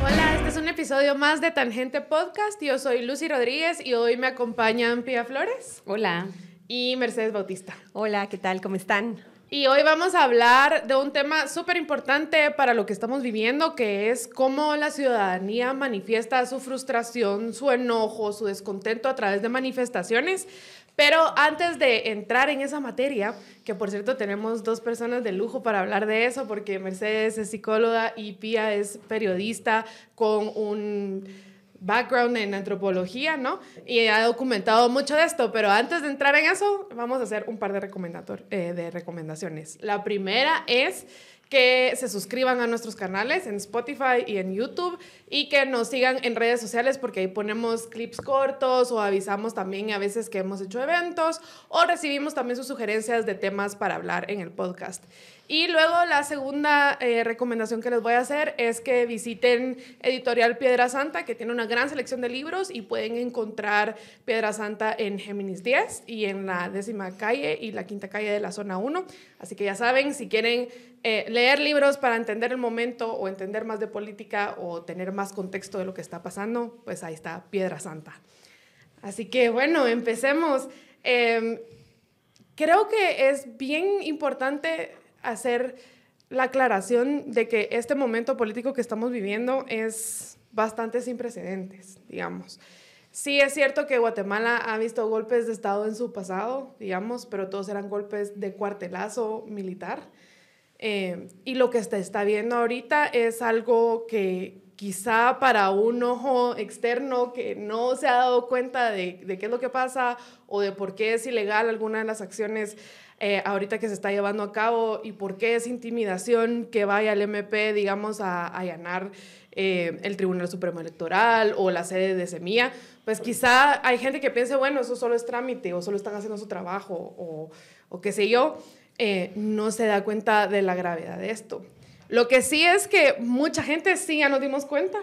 Hola, este es un episodio más de Tangente Podcast. Yo soy Lucy Rodríguez y hoy me acompañan Pia Flores. Hola. Y Mercedes Bautista. Hola, ¿qué tal? ¿Cómo están? Y hoy vamos a hablar de un tema súper importante para lo que estamos viviendo, que es cómo la ciudadanía manifiesta su frustración, su enojo, su descontento a través de manifestaciones. Pero antes de entrar en esa materia, que por cierto tenemos dos personas de lujo para hablar de eso, porque Mercedes es psicóloga y Pía es periodista con un background en antropología, ¿no? Y ha documentado mucho de esto, pero antes de entrar en eso, vamos a hacer un par de, eh, de recomendaciones. La primera es que se suscriban a nuestros canales en Spotify y en YouTube y que nos sigan en redes sociales porque ahí ponemos clips cortos o avisamos también a veces que hemos hecho eventos o recibimos también sus sugerencias de temas para hablar en el podcast. Y luego la segunda eh, recomendación que les voy a hacer es que visiten Editorial Piedra Santa, que tiene una gran selección de libros y pueden encontrar Piedra Santa en Géminis 10 y en la décima calle y la quinta calle de la zona 1. Así que ya saben, si quieren eh, leer libros para entender el momento o entender más de política o tener más contexto de lo que está pasando, pues ahí está Piedra Santa. Así que bueno, empecemos. Em, creo que es bien importante hacer la aclaración de que este momento político que estamos viviendo es bastante sin precedentes, digamos. Sí es cierto que Guatemala ha visto golpes de Estado en su pasado, digamos, pero todos eran golpes de cuartelazo militar. Eh, y lo que se está viendo ahorita es algo que quizá para un ojo externo que no se ha dado cuenta de, de qué es lo que pasa o de por qué es ilegal alguna de las acciones eh, ahorita que se está llevando a cabo y por qué es intimidación que vaya el MP, digamos, a, allanar eh, el Tribunal Supremo Electoral o la sede de Semilla, pues quizá hay gente que piense, bueno, eso solo es trámite o solo están haciendo su trabajo o, o qué sé yo, eh, no se da cuenta de la gravedad de esto. Lo que sí es que mucha gente sí ya nos dimos cuenta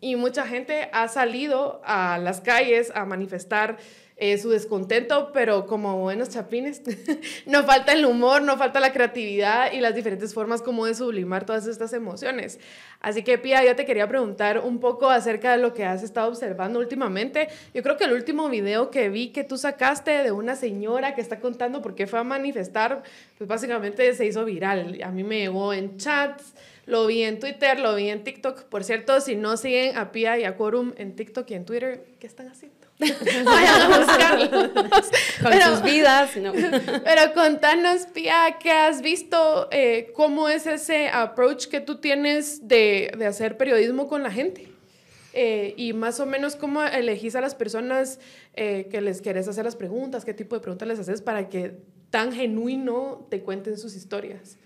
y mucha gente ha salido a las calles a manifestar eh, su descontento, pero como buenos chapines, no falta el humor, no falta la creatividad y las diferentes formas como de sublimar todas estas emociones. Así que, Pia, yo te quería preguntar un poco acerca de lo que has estado observando últimamente. Yo creo que el último video que vi que tú sacaste de una señora que está contando por qué fue a manifestar, pues básicamente se hizo viral. A mí me llegó en chats. Lo vi en Twitter, lo vi en TikTok. Por cierto, si no siguen a Pia y a Quorum en TikTok y en Twitter, ¿qué están haciendo? Vayan a buscarlos. Con sus vidas. Pero contanos, Pia, ¿qué has visto? Eh, ¿Cómo es ese approach que tú tienes de, de hacer periodismo con la gente? Eh, y más o menos cómo elegís a las personas eh, que les querés hacer las preguntas, qué tipo de preguntas les haces para que tan genuino te cuenten sus historias.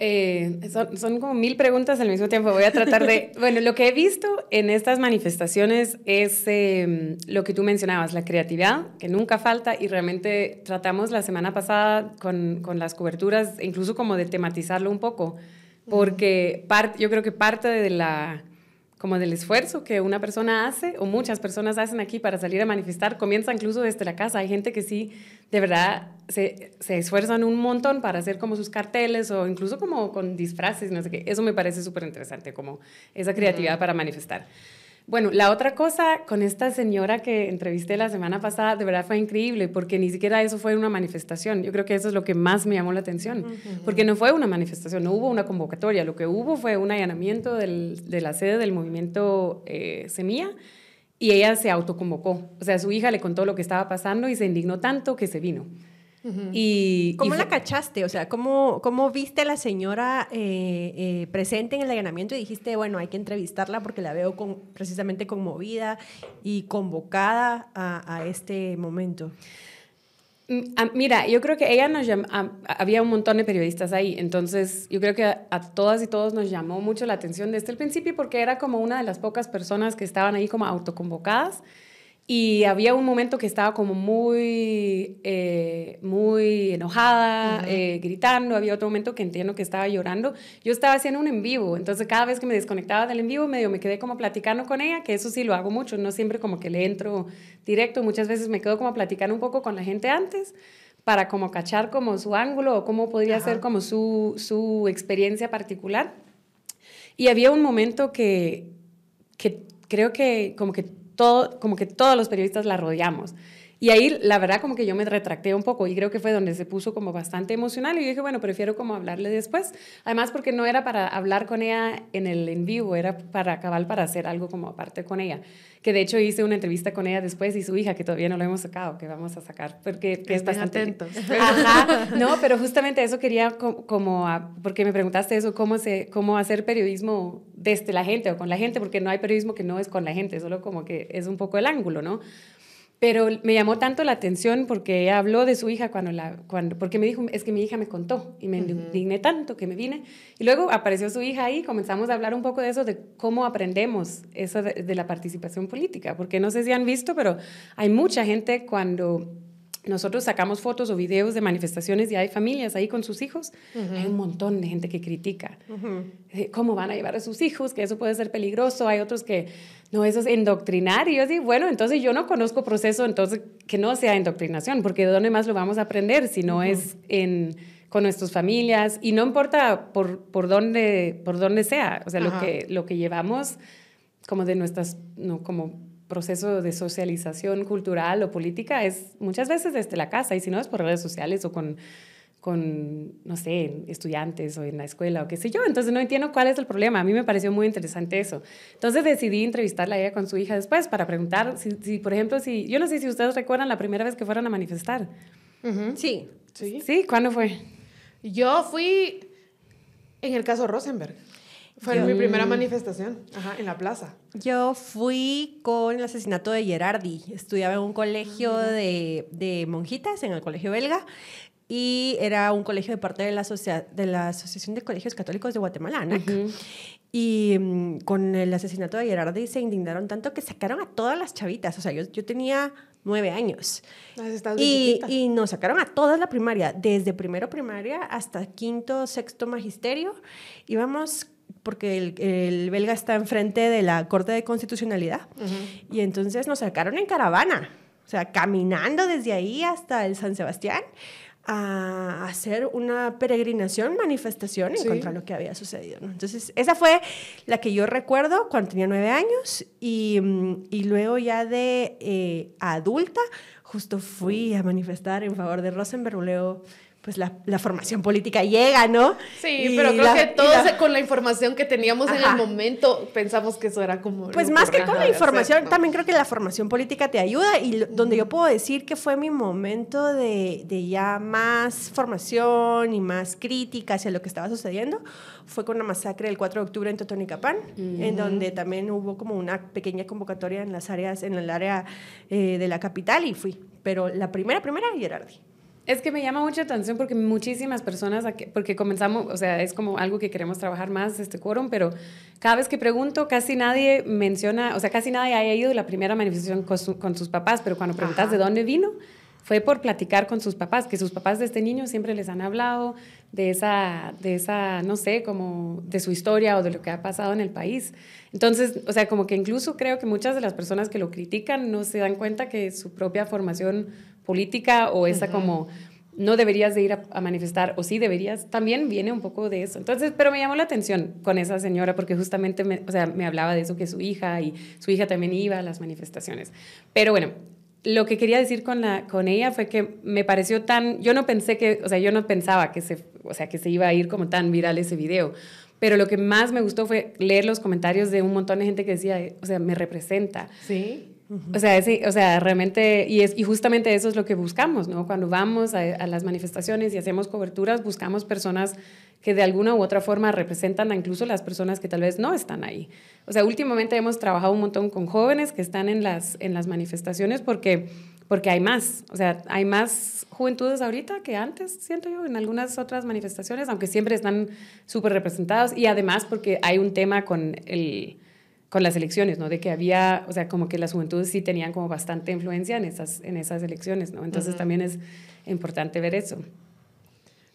Eh, son, son, como mil preguntas al mismo tiempo. Voy a tratar de... Bueno, lo que he visto en estas manifestaciones es em, lo que tú mencionabas, la creatividad, que nunca falta y realmente tratamos la semana pasada con, con las coberturas, incluso como de tematizarlo un poco, porque part, yo creo que parte de la como del esfuerzo que una persona hace o muchas personas hacen aquí para salir a manifestar, comienza incluso desde la casa. Hay gente que sí, de verdad, se, se esfuerzan un montón para hacer como sus carteles o incluso como con disfraces, no sé qué. Eso me parece súper interesante, como esa creatividad para manifestar. Bueno, la otra cosa con esta señora que entrevisté la semana pasada, de verdad fue increíble, porque ni siquiera eso fue una manifestación. Yo creo que eso es lo que más me llamó la atención, porque no fue una manifestación, no hubo una convocatoria, lo que hubo fue un allanamiento de la sede del movimiento eh, Semilla y ella se autoconvocó. O sea, su hija le contó lo que estaba pasando y se indignó tanto que se vino y, ¿Cómo la cachaste? O sea, ¿cómo, cómo viste a la señora eh, eh, presente en el allanamiento y dijiste, bueno, hay que entrevistarla porque la veo con, precisamente conmovida y convocada a, este momento? Mm, mira, yo creo que ella nos llamó, había un montón de periodistas ahí, entonces yo creo que a, a, todas y todos nos llamó mucho la atención desde el principio porque era como una de las pocas personas que estaban ahí como autoconvocadas y había un momento que estaba como muy, eh, muy enojada, eh, gritando. Había otro momento que entiendo que estaba llorando. Yo estaba haciendo un en vivo, entonces cada vez que me desconectaba del en vivo, medio me quedé como platicando con ella, que eso sí lo hago mucho, no siempre como que le entro directo. Muchas veces me quedo como platicando un poco con la gente antes para como cachar como su ángulo o cómo podría ser como su, su experiencia particular. Y había un momento que, que creo que como que, todo, como que todos los periodistas la rodeamos. Y ahí, la verdad, como que yo me retracté un poco y creo que fue donde se puso como bastante emocional y dije, bueno, prefiero como hablarle después. Además, porque no era para hablar con ella en el en vivo, era para acabar para hacer algo como aparte con ella. Que de hecho hice una entrevista con ella después y su hija, que todavía no lo hemos sacado, que vamos a sacar, porque que es bastante... atentos. Ajá, no, pero justamente eso quería como, porque me preguntaste eso, cómo, se, cómo hacer periodismo desde la gente o con la gente, porque no hay periodismo que no es con la gente, solo como que es un poco el ángulo, ¿no? Pero me llamó tanto la atención porque ella habló de su hija cuando la, cuando, porque me dijo, es que mi hija me contó y me indigné tanto que me vine. Y luego apareció su hija ahí, comenzamos a hablar un poco de eso, de cómo aprendemos eso de, de la participación política, porque no sé si han visto, pero hay mucha gente cuando nosotros sacamos fotos o videos de manifestaciones y hay familias ahí con sus hijos, hay un montón de gente que critica. Eh, cómo van a llevar a sus hijos, que eso puede ser peligroso, hay otros que no, eso es indoctrinar y yo digo, bueno, entonces yo no conozco proceso, entonces que no sea indoctrinación, porque ¿de dónde más lo vamos a aprender si no es en con nuestras familias y no importa por, por, dónde, por dónde sea, o sea, lo que, lo que llevamos como de nuestras, no, como proceso de socialización cultural o política es muchas veces desde la casa y si no es por redes sociales o con, con, no sé, estudiantes o en la escuela o qué sé yo. Entonces no entiendo cuál es el problema. A mí me pareció muy interesante eso. Entonces decidí entrevistarla a ella con su hija después para preguntar si, por ejemplo, si, yo no sé si ustedes recuerdan la primera vez que fueron a manifestar. Sí. Sí. Sí, ¿cuándo fue? Yo fui en el caso Rosenberg. Fue mi primera manifestación, ajá, en la plaza. Yo fui con el asesinato de Gerardi. Estudiaba en un colegio ah, de, de, monjitas, en el colegio belga, y era un colegio de parte de la, de la Asociación de Colegios Católicos de Guatemala, Y mm, con el asesinato de Gerardi se indignaron tanto que sacaron a todas las chavitas. O sea, yo, yo tenía nueve años. Y, y, nos sacaron a todas la primaria, desde primero primaria hasta quinto, sexto magisterio. Íbamos porque el, belga está enfrente de la Corte de Constitucionalidad. Y entonces nos sacaron en caravana, o sea, caminando desde ahí hasta el San Sebastián a hacer una peregrinación, manifestación en contra de lo que había sucedido. Entonces, esa fue la que yo recuerdo cuando tenía nueve años y, mm, y luego ya de eh, adulta, justo fui a manifestar en favor de Rosenberg, luego pues la, la, formación política llega, ¿no? Sí, pero creo que todos con la información que teníamos en el momento pensamos que eso era como... Pues más que con la información, también creo que la formación política te ayuda y donde yo puedo decir que fue mi momento de, de, ya más formación y más crítica hacia lo que estaba sucediendo fue con la masacre del 4 de octubre en Totonicapán, en donde también hubo como una pequeña convocatoria en las áreas, en el área eh, de la capital y fui. Pero la primera, primera, Gerardi. Es que me llama mucha atención porque muchísimas personas, porque comenzamos, o sea, es como algo que queremos trabajar más, este quórum, pero cada vez que pregunto, casi nadie menciona, o sea, casi nadie haya ido a la primera manifestación con, sus papás, pero cuando preguntas de dónde vino, fue por platicar con sus papás, que sus papás de este niño siempre les han hablado de esa, de esa, no sé, como de su historia o de lo que ha pasado en el país. Entonces, o sea, como que incluso creo que muchas de las personas que lo critican no se dan cuenta que su propia formación política o esa como no deberías de ir a, manifestar o sí deberías, también viene un poco de eso. Entonces, pero me llamó la atención con esa señora porque justamente me, o sea, me hablaba de eso que su hija y su hija también iba a las manifestaciones. Pero bueno, lo que quería decir con, la, con ella fue que me pareció tan, yo no pensé que, o sea, yo no pensaba que se, o sea, que se iba a ir como tan viral ese video, pero lo que más me gustó fue leer los comentarios de un montón de gente que decía, o sea, me representa. Sí. O sea, sí, o sea, realmente, y, es, y justamente eso es lo que buscamos, ¿no? Cuando vamos a, las manifestaciones y hacemos coberturas, buscamos personas que de alguna u otra forma representan a incluso las personas que tal vez no están ahí. O sea, últimamente hemos trabajado un montón con jóvenes que están en las, en las manifestaciones porque, porque hay más, o sea, hay más juventudes ahorita que antes, siento yo, en algunas otras manifestaciones, aunque siempre están súper representados y además porque hay un tema con el con las elecciones, ¿no? De que había, o sea, como que las juventudes sí tenían como bastante influencia en esas, en esas elecciones, ¿no? Entonces también es importante ver eso.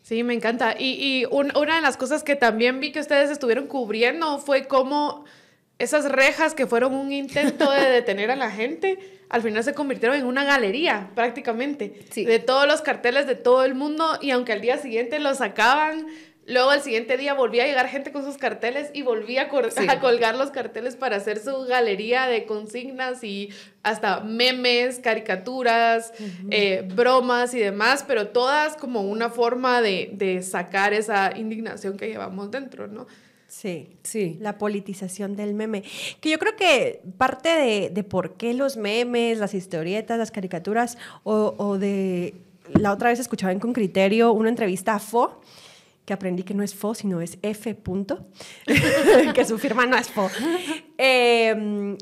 Sí, me encanta. Y, y una de las cosas que también vi que ustedes estuvieron cubriendo fue cómo esas rejas que fueron un intento de detener a la gente, al final se convirtieron en una galería prácticamente Sí. de todos los carteles de todo el mundo y aunque al día siguiente los sacaban, luego al siguiente día volvía a llegar gente con sus carteles y volvía a, cor- Sí. a colgar los carteles para hacer su galería de consignas y hasta memes, caricaturas, eh, bromas y demás, pero todas como una forma de, de sacar esa indignación que llevamos dentro, ¿no? Sí. Sí. La politización del meme. Que yo creo que parte de, de por qué los memes, las historietas, las caricaturas, o, o de. La otra vez escuchaba en Con Criterio una entrevista a Fo, que aprendí que no es Fo, sino es F. punto, que su firma no es Fo. Eh,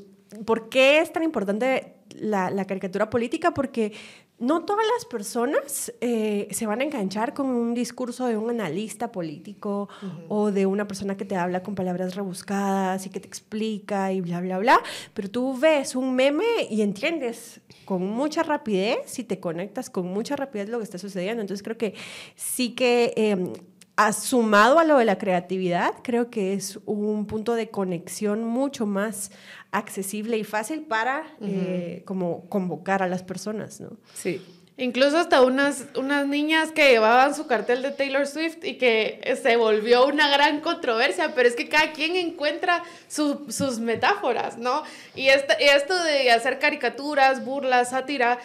¿Por qué es tan importante la, la caricatura política? Porque no todas las personas eh, se van a enganchar con un discurso de un analista político o de una persona que te habla con palabras rebuscadas y que te explica y bla, bla, bla. Pero tú ves un meme y entiendes con mucha rapidez y te conectas con mucha rapidez lo que está sucediendo. Entonces creo que sí que... eh, a- sumado a lo de la creatividad, creo que es un punto de conexión mucho más accesible y fácil para eh, como convocar a las personas, ¿no? Sí. Incluso hasta unas, unas niñas que llevaban su cartel de Taylor Swift y que se volvió una gran controversia, pero es que cada quien encuentra su- sus metáforas, ¿no? Y, esto de hacer caricaturas, burlas, sátira,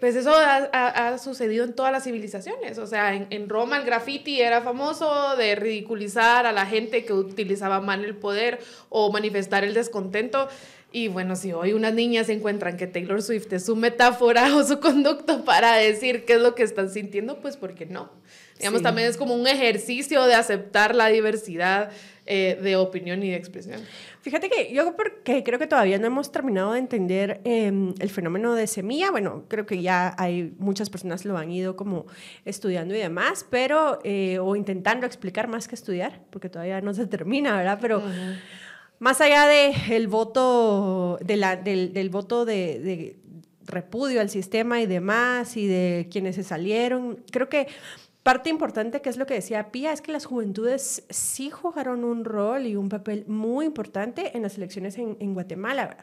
pues eso ha, ha- ha sucedido en todas las civilizaciones. O sea, en, en Roma el graffiti era famoso de ridiculizar a la gente que utilizaba mal el poder o manifestar el descontento. Y bueno, si hoy unas niñas encuentran que Taylor Swift es su metáfora o su conducto para decir qué es lo que están sintiendo, pues ¿por qué no? Digamos, Sí. también es como un ejercicio de aceptar la diversidad eh, de opinión y de expresión. Fíjate que yo porque creo que todavía no hemos terminado de entender eh, el fenómeno de semilla. Bueno, creo que ya hay muchas personas lo han ido como estudiando y demás, pero eh, o intentando explicar más que estudiar, porque todavía no se termina, ¿verdad? Pero más allá de el voto de la, del, del voto de, de repudio al sistema y demás y de quienes se salieron, creo que Parte importante, que es lo que decía Pía, es que las juventudes sí jugaron un rol y un papel muy importante en las elecciones en, en Guatemala.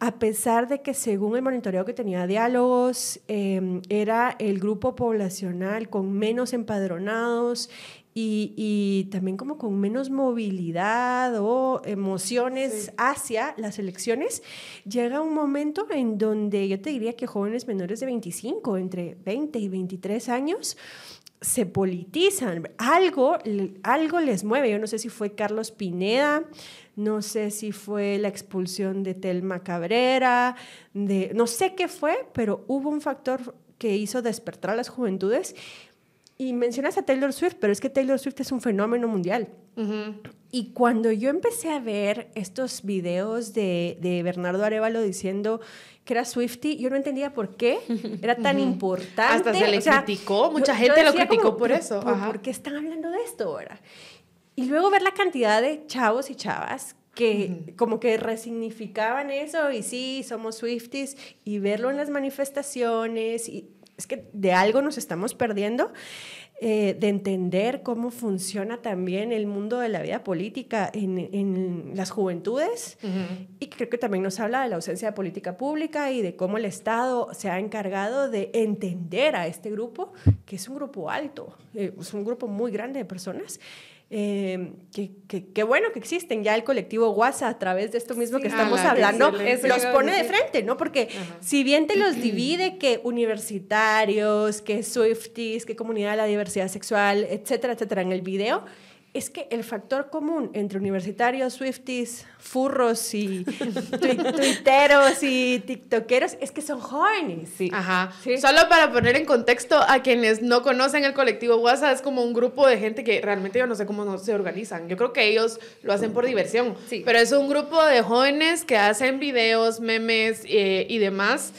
A pesar de que según el monitoreo que tenía diálogos, eh, era el grupo poblacional con menos empadronados y, y también como con menos movilidad o emociones Sí. hacia las elecciones, llega un momento en donde yo te diría que jóvenes menores de 25, entre 20 y 23 años, se politizan, algo, algo les mueve. Yo no sé si fue Carlos Pineda, no sé si fue la expulsión de Telma Cabrera, de, no sé qué fue, pero hubo un factor que hizo despertar a las juventudes. Y mencionas a Taylor Swift, pero es que Taylor Swift es un fenómeno mundial. Ujú. Y cuando yo empecé a ver estos videos de, de Bernardo Arevalo diciendo que era Swifty, yo no entendía por qué era tan importante. Hasta se le O sea, criticó, mucha yo- gente yo lo criticó como, por "¿Pero eso, ¿Por, ajá". por qué están hablando de esto ahora? Y luego ver la cantidad de chavos y chavas que como que resignificaban eso y sí, somos Swifties y verlo en las manifestaciones y es que de algo nos estamos perdiendo eh, de entender cómo funciona también el mundo de la vida política en, en las juventudes y creo que también nos habla de la ausencia de política pública y de cómo el Estado se ha encargado de entender a este grupo, que es un grupo alto, eh, es un grupo muy grande de personas. Eh, que, que, que bueno que existen ya el colectivo WhatsApp a través de esto mismo que Sí, estamos hablando, los pone de frente, ¿no? Porque Ajá. si bien te los divide que universitarios, que Swifties, que comunidad de la diversidad sexual, etcétera, etcétera, en el video, es que el factor común entre universitarios, Swifties, furros y tui- tuiteros y tiktokeros es que son jóvenes. Sí. Ajá. Sí. Solo para poner en contexto a quienes no conocen el colectivo WhatsApp, es como un grupo de gente que realmente yo no sé cómo no se organizan. Yo creo que ellos lo hacen por diversión. Sí. Pero es un grupo de jóvenes que hacen videos, memes eh, y demás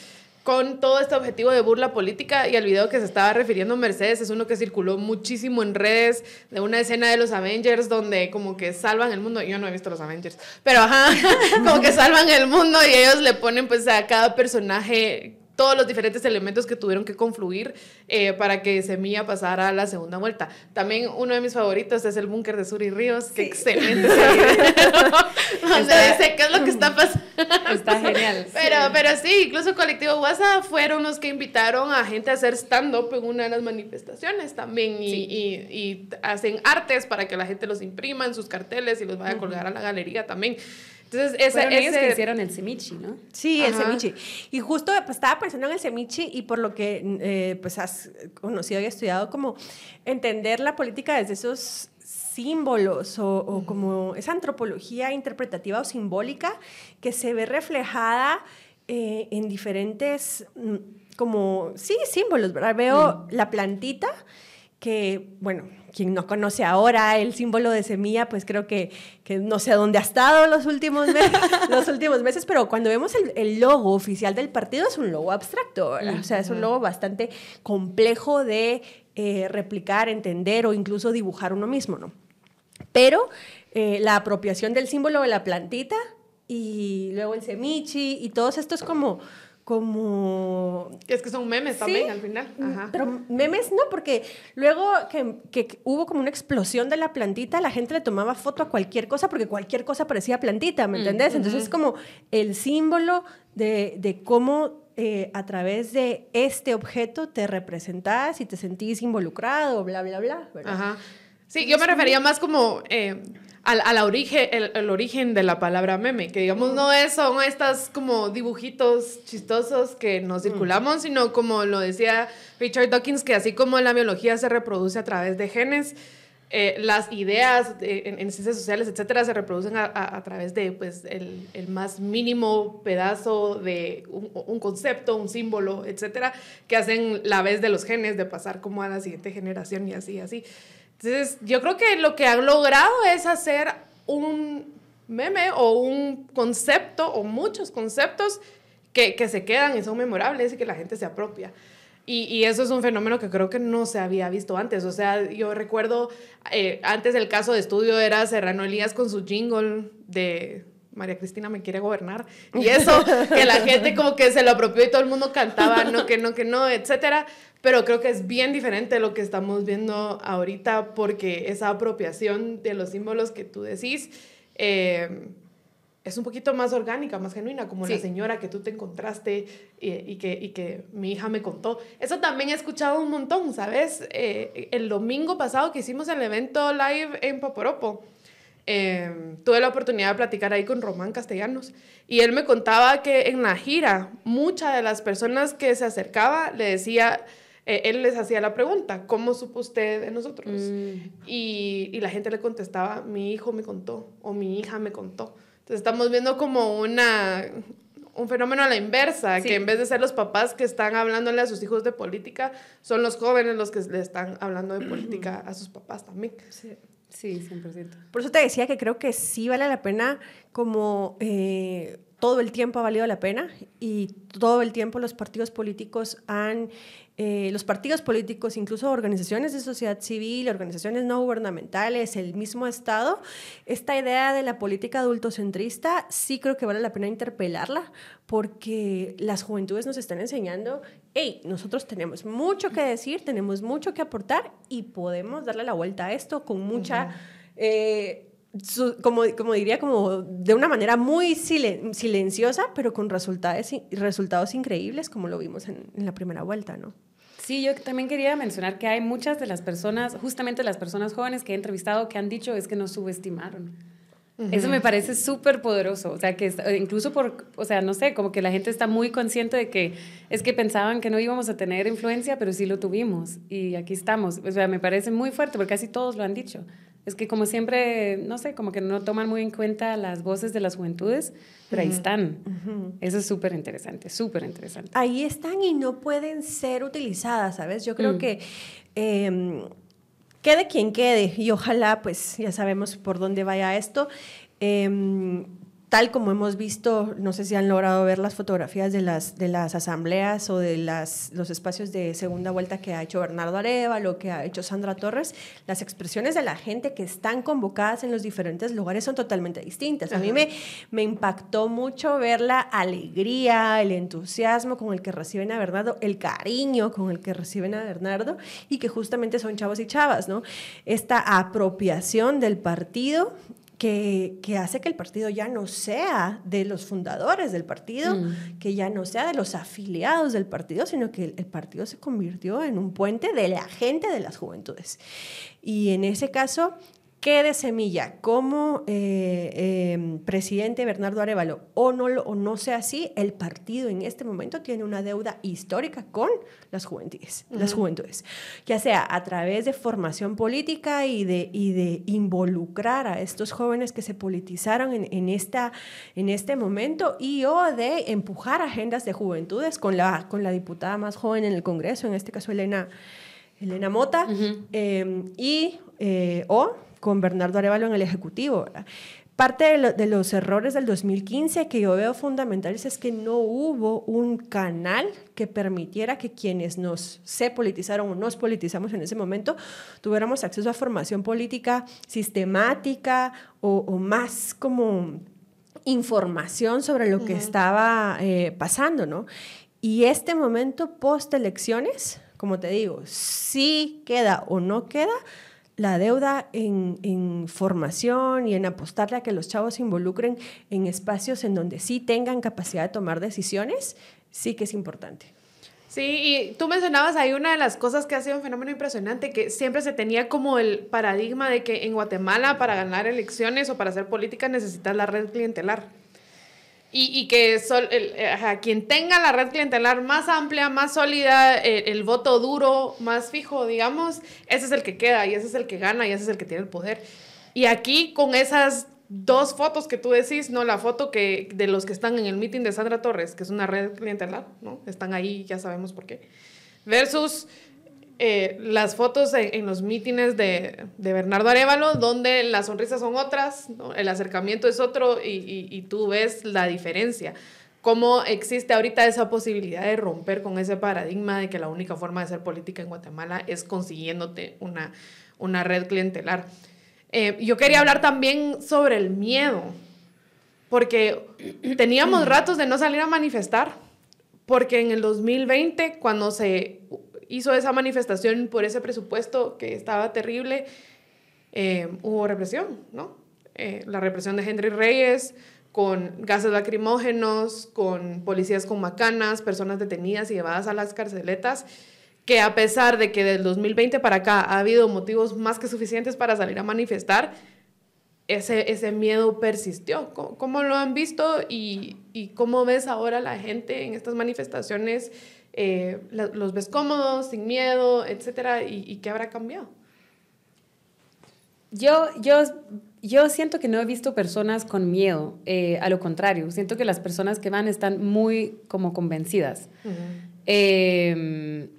con todo este objetivo de burla política y el video que se estaba refiriendo Mercedes es uno que circuló muchísimo en redes de una escena de los Avengers donde como que salvan el mundo, yo no he visto los Avengers, pero ajá, como que salvan el mundo y ellos le ponen pues a cada personaje todos los diferentes elementos que tuvieron que confluir eh, para que Semilla pasara a la segunda vuelta. También uno de mis favoritos es el búnker de Suri Ríos, que excelente donde dice qué es lo que está pasando. Está genial. Pero sí. pero sí, incluso Colectivo WhatsApp fueron los que invitaron a gente a hacer stand-up en una de las manifestaciones también y, y, y, hacen artes para que la gente los imprima en sus carteles y los vaya a colgar a la galería también. Entonces, ese, Fueron ellos que hicieron el semichi, ¿no? Sí, el semichi. Y justo pues, estaba pensando en el semichi y por lo que eh, pues has conocido y estudiado, como entender la política desde esos símbolos o, o, como esa antropología interpretativa o simbólica que se ve reflejada eh, en diferentes, mm, como, sí, símbolos, ¿verdad? Veo mm. la plantita que, bueno, quien no conoce ahora el símbolo de semilla, pues creo que, que no sé dónde ha estado los últimos, meses, los últimos meses, pero cuando vemos el, el, logo oficial del partido es un logo abstracto, ¿verdad? o sea, es un logo bastante complejo de eh, replicar, entender o incluso dibujar uno mismo, ¿no? Pero eh, la apropiación del símbolo de la plantita y luego el semichi y todos estos como como... Es que son memes también al final. Ajá. Pero memes no, porque luego que, que, hubo como una explosión de la plantita, la gente le tomaba foto a cualquier cosa porque cualquier cosa parecía plantita, ¿me entendés? Mm, Entonces uh -huh. es como el símbolo de, de cómo eh, a través de este objeto te representás y te sentís involucrado, bla, bla, bla. ¿verdad? Ajá. Sí, yo me refería más como... Eh, al, al origen, el, el, origen de la palabra meme, que digamos no es, son estas como dibujitos chistosos que nos circulamos, mm. sino como lo decía Richard Dawkins, que así como la biología se reproduce a través de genes, eh, las ideas de, en, en, ciencias sociales, etcétera, se reproducen a, a, a través de pues, el, el, más mínimo pedazo de un, un, concepto, un símbolo, etcétera, que hacen la vez de los genes de pasar como a la siguiente generación y así, así. Entonces, yo creo que lo que han logrado es hacer un meme o un concepto o muchos conceptos que, que se quedan y son memorables y que la gente se apropia. Y, y, eso es un fenómeno que creo que no se había visto antes. O sea, yo recuerdo, eh, antes el caso de estudio era Serrano Elías con su jingle de María Cristina me quiere gobernar. Y eso, que la gente como que se lo apropió y todo el mundo cantaba, no, que no, que no, etcétera. Pero creo que es bien diferente lo que estamos viendo ahorita porque esa apropiación de los símbolos que tú decís eh, es un poquito más orgánica, más genuina, como sí. la señora que tú te encontraste y, y, que, y que mi hija me contó. Eso también he escuchado un montón, ¿sabes? Eh, el domingo pasado que hicimos el evento live en Poporopo, eh, tuve la oportunidad de platicar ahí con Román Castellanos y él me contaba que en la gira muchas de las personas que se acercaba le decía eh, él les hacía la pregunta, ¿cómo supo usted de nosotros? Mm. Y, y, la gente le contestaba, mi hijo me contó o mi hija me contó. Entonces estamos viendo como una, un fenómeno a la inversa, sí. que en vez de ser los papás que están hablándole a sus hijos de política, son los jóvenes los que le están hablando de política a sus papás también. Sí. Sí, 100%. Por eso te decía que creo que sí vale la pena como eh, todo el tiempo ha valido la pena y todo el tiempo los partidos políticos han eh, los partidos políticos, incluso organizaciones de sociedad civil, organizaciones no gubernamentales, el mismo Estado, esta idea de la política adultocentrista sí creo que vale la pena interpelarla porque las juventudes nos están enseñando, hey, nosotros tenemos mucho que decir, tenemos mucho que aportar y podemos darle la vuelta a esto con mucha... Uh -huh. eh, su, como, como diría, como de una manera muy silen silenciosa, pero con resultados, resultados increíbles, como lo vimos en, en, la primera vuelta, ¿no? Sí, yo también quería mencionar que hay muchas de las personas, justamente las personas jóvenes que he entrevistado, que han dicho es que nos subestimaron. Uh -huh. Eso me parece súper poderoso, o sea, que incluso por, o sea, no sé, como que la gente está muy consciente de que es que pensaban que no íbamos a tener influencia, pero sí lo tuvimos y aquí estamos. O sea, me parece muy fuerte porque casi todos lo han dicho. Es que como siempre, no sé, como que no toman muy en cuenta las voces de las juventudes, pero ahí están. Uh -huh. Eso es súper interesante, súper interesante. Ahí están y no pueden ser utilizadas, ¿sabes? Yo creo mm. que eh, quede quien quede y ojalá, pues ya sabemos por dónde vaya esto. Eh, tal como hemos visto, no sé si han logrado ver las fotografías de las, de las asambleas o de las, los espacios de segunda vuelta que ha hecho Bernardo Areva, lo que ha hecho Sandra Torres, las expresiones de la gente que están convocadas en los diferentes lugares son totalmente distintas. A mí me, me impactó mucho ver la alegría, el entusiasmo con el que reciben a Bernardo, el cariño con el que reciben a Bernardo y que justamente son chavos y chavas, ¿no? Esta apropiación del partido que, hace que el partido ya no sea de los fundadores del partido, mm. que ya no sea de los afiliados del partido, sino que el, el, partido se convirtió en un puente de la gente de las juventudes. Y en ese caso, ¿Qué de semilla? Como eh, em, presidente Bernardo Arevalo, o no, o no sea así, el partido en este momento tiene una deuda histórica con las juventudes, las juventudes, ya sea a través de formación política y de, y de involucrar a estos jóvenes que se politizaron en, en, esta, en este momento y o de empujar agendas de juventudes con la, con la diputada más joven en el Congreso, en este caso Elena, Elena Mota, em, y eh, o con Bernardo Arevalo en el Ejecutivo. Parte de, los errores del 2015 que yo veo fundamentales es que no hubo un canal que permitiera que quienes nos se politizaron o nos politizamos en ese momento tuviéramos acceso a formación política sistemática o, más como información sobre lo que estaba eh, pasando, ¿no? Y este momento post elecciones, como te digo, si queda o no queda, la deuda en, formación y en apostarle a que los chavos se involucren en espacios en donde sí tengan capacidad de tomar decisiones, sí que es importante. Sí, y tú mencionabas ahí una de las cosas que ha sido un fenómeno impresionante, que siempre se tenía como el paradigma de que en Guatemala para ganar elecciones o para hacer política necesitas la red clientelar. Y, que sol, el, quien tenga la red clientelar más amplia, más sólida, el, voto duro, más fijo, digamos, ese es el que queda y ese es el que gana y ese es el que tiene el poder. Y aquí con esas dos fotos que tú decís, ¿no? La foto que, de los que están en el meeting de Sandra Torres, que es una red clientelar, ¿no? Están ahí, ya sabemos por qué. Versus eh, las fotos en, los mítines de, de, Bernardo Arevalo, donde las sonrisas son otras, el acercamiento es otro y, y, tú ves la diferencia. Cómo existe ahorita esa posibilidad de romper con ese paradigma de que la única forma de hacer política en Guatemala es consiguiéndote una, una red clientelar. Eh, yo quería hablar también sobre el miedo, porque teníamos ratos de no salir a manifestar, porque en el 2020, cuando se hizo esa manifestación por ese presupuesto que estaba terrible, eh, hubo represión, ¿no? Eh, la represión de Henry Reyes, con gases lacrimógenos, con policías con macanas, personas detenidas y llevadas a las carceletas, que a pesar de que del 2020 para acá ha habido motivos más que suficientes para salir a manifestar, ese, ese miedo persistió. ¿Cómo, lo han visto y, y, cómo ves ahora la gente en estas manifestaciones eh, los ves cómodos, sin miedo, etcétera, y, qué habrá cambiado. Yo, yo, yo siento que no he visto personas con miedo, eh, a lo contrario, siento que las personas que van están muy como convencidas. Em,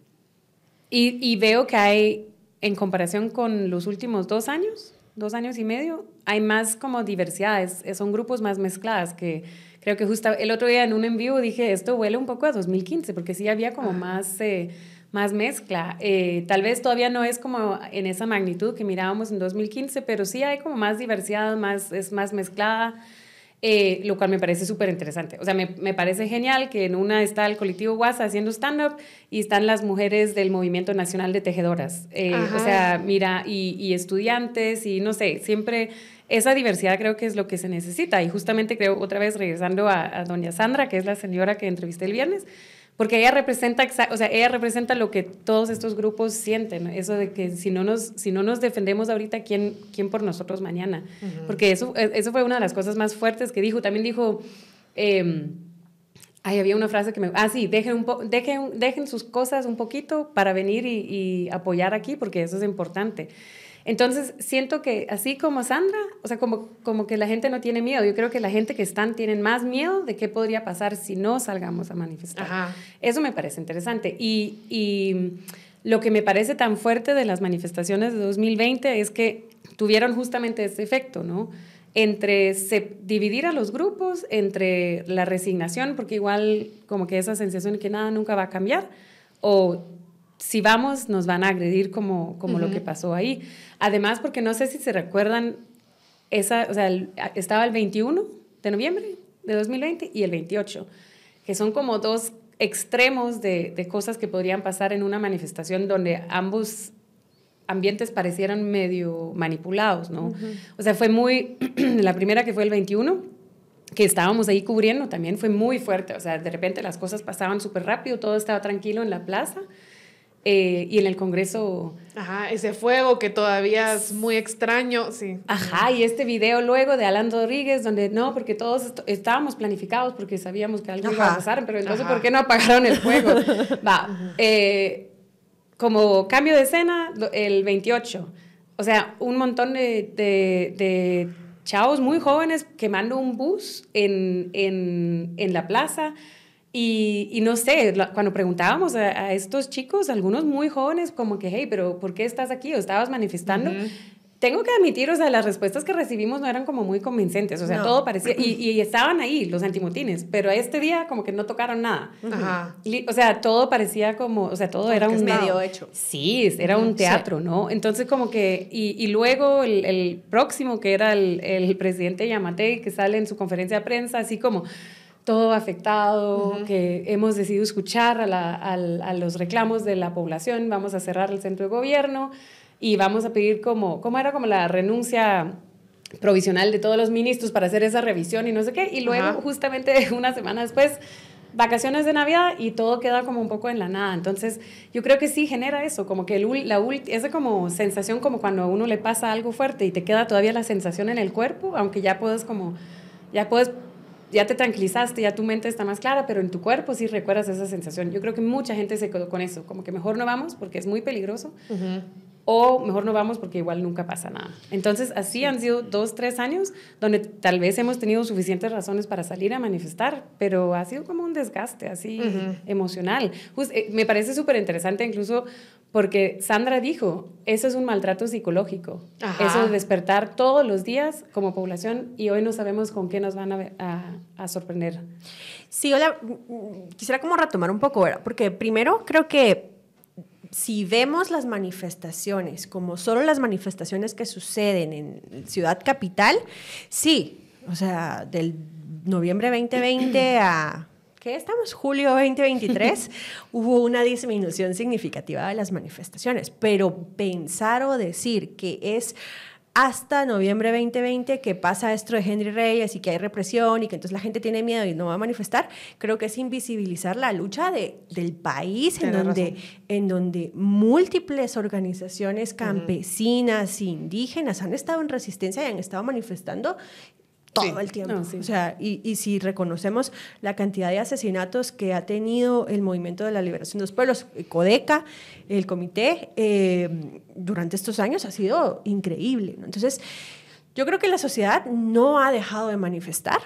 y, y, veo que hay, en comparación con los últimos dos años, dos años y medio, hay más como diversidades, son grupos más mezcladas que Creo que justo el otro día en un envío dije, esto huele un poco a 2015, porque sí había como más, eh, más mezcla. Eh, tal vez todavía no es como en esa magnitud que mirábamos en 2015, pero sí hay como más diversidad, más, es más mezclada. Eh, lo cual me parece súper interesante. O sea, me, me, parece genial que en una está el colectivo WhatsApp haciendo stand-up y están las mujeres del Movimiento Nacional de Tejedoras. o sea, mira, y, y, estudiantes y no sé, siempre esa diversidad creo que es lo que se necesita. Y justamente creo, otra vez regresando a, doña Sandra, que es la señora que entrevisté el viernes, porque ella representa, o sea, ella representa lo que todos estos grupos sienten, eso de que si no nos, si no nos defendemos ahorita, ¿quién, quién por nosotros mañana? Porque eso, e, eso fue una de las cosas más fuertes que dijo. También dijo... Eh, Ay, había una frase que me... Ah, sí, dejen, un dejen, dejen sus cosas un poquito para venir y, y, apoyar aquí, porque eso es importante. Entonces, siento que así como Sandra, o sea, como, como que la gente no tiene miedo. Yo creo que la gente que están tienen más miedo de qué podría pasar si no salgamos a manifestar. Eso me parece interesante. Y, y lo que me parece tan fuerte de las manifestaciones de 2020 es que tuvieron justamente ese efecto, ¿no? entre dividir a los grupos, entre la resignación, porque igual como que esa sensación de que nada nunca va a cambiar, o si vamos nos van a agredir como, como lo que pasó ahí. Además, porque no sé si se recuerdan, esa, o sea, estaba el 21 de noviembre de 2020 y el 28, que son como dos extremos de, de cosas que podrían pasar en una manifestación donde ambos ambientes parecieran medio manipulados, ¿no? O sea, fue muy, la primera que fue el 21, que estábamos ahí cubriendo, también fue muy fuerte, o sea, de repente las cosas pasaban súper rápido, todo estaba tranquilo en la plaza. Eh, y en el Congreso... Ajá, ese fuego que todavía es muy extraño, sí. Ajá, y este video luego de Alan Rodríguez, donde no, porque todos estábamos planificados porque sabíamos que algo iba a pasar, pero entonces, ¿por qué no apagaron el fuego? Va, eh, como cambio de escena, el 28. O sea, un montón de, de, chavos muy jóvenes quemando un bus en, en, en la plaza. Y, y, no sé, cuando preguntábamos a, estos chicos, algunos muy jóvenes, como que, hey, pero ¿por qué estás aquí? ¿O estabas manifestando? tengo que admitir, o sea, las respuestas que recibimos no eran como muy convincentes, o sea, todo parecía, y, estaban ahí los antimotines, pero este día como que no tocaron nada. Ajá. o sea, todo parecía como, o sea, todo era un... medio hecho. Sí, era un teatro, ¿no? Entonces como que, y, luego el, próximo, que era el, el presidente Yamate, que sale en su conferencia de prensa, así como todo afectado, que hemos decidido escuchar a, la, a, los reclamos de la población, vamos a cerrar el centro de gobierno, y vamos a pedir como, ¿cómo era como la renuncia provisional de todos los ministros para hacer esa revisión y no sé qué? Y luego, justamente una semana después, vacaciones de Navidad y todo queda como un poco en la nada. Entonces, yo creo que sí genera eso, como que el, la esa como sensación como cuando a uno le pasa algo fuerte y te queda todavía la sensación en el cuerpo, aunque ya puedes como, ya puedes ya te tranquilizaste, ya tu mente está más clara, pero en tu cuerpo sí recuerdas esa sensación. Yo creo que mucha gente se quedó con eso, como que mejor no vamos porque es muy peligroso, o mejor no vamos porque igual nunca pasa nada. Entonces, así han sido dos, tres años donde tal vez hemos tenido suficientes razones para salir a manifestar, pero ha sido como un desgaste así emocional. Eh, me parece súper interesante incluso porque Sandra dijo, eso es un maltrato psicológico, eso de despertar todos los días como población y hoy no sabemos con qué nos van a, a, sorprender. Sí, hola, mm, mm, quisiera como retomar un poco, porque primero creo que si vemos las manifestaciones como solo las manifestaciones que suceden en Ciudad Capital, sí, o sea, del noviembre 2020 a ¿qué estamos? Julio 2023, hubo una disminución significativa de las manifestaciones, pero pensar o decir que es hasta noviembre 2020 que pasa esto de Henry Reyes y que hay represión y que entonces la gente tiene miedo y no va a manifestar, creo que es invisibilizar la lucha de, del país en donde, en donde múltiples organizaciones campesinas, indígenas han estado en resistencia y han estado manifestando todo el tiempo. O sea, y, y, si reconocemos la cantidad de asesinatos que ha tenido el Movimiento de la Liberación de los Pueblos, eh, CODECA, el comité, eh, durante estos años ha sido increíble. Entonces, yo creo que la sociedad no ha dejado de manifestar.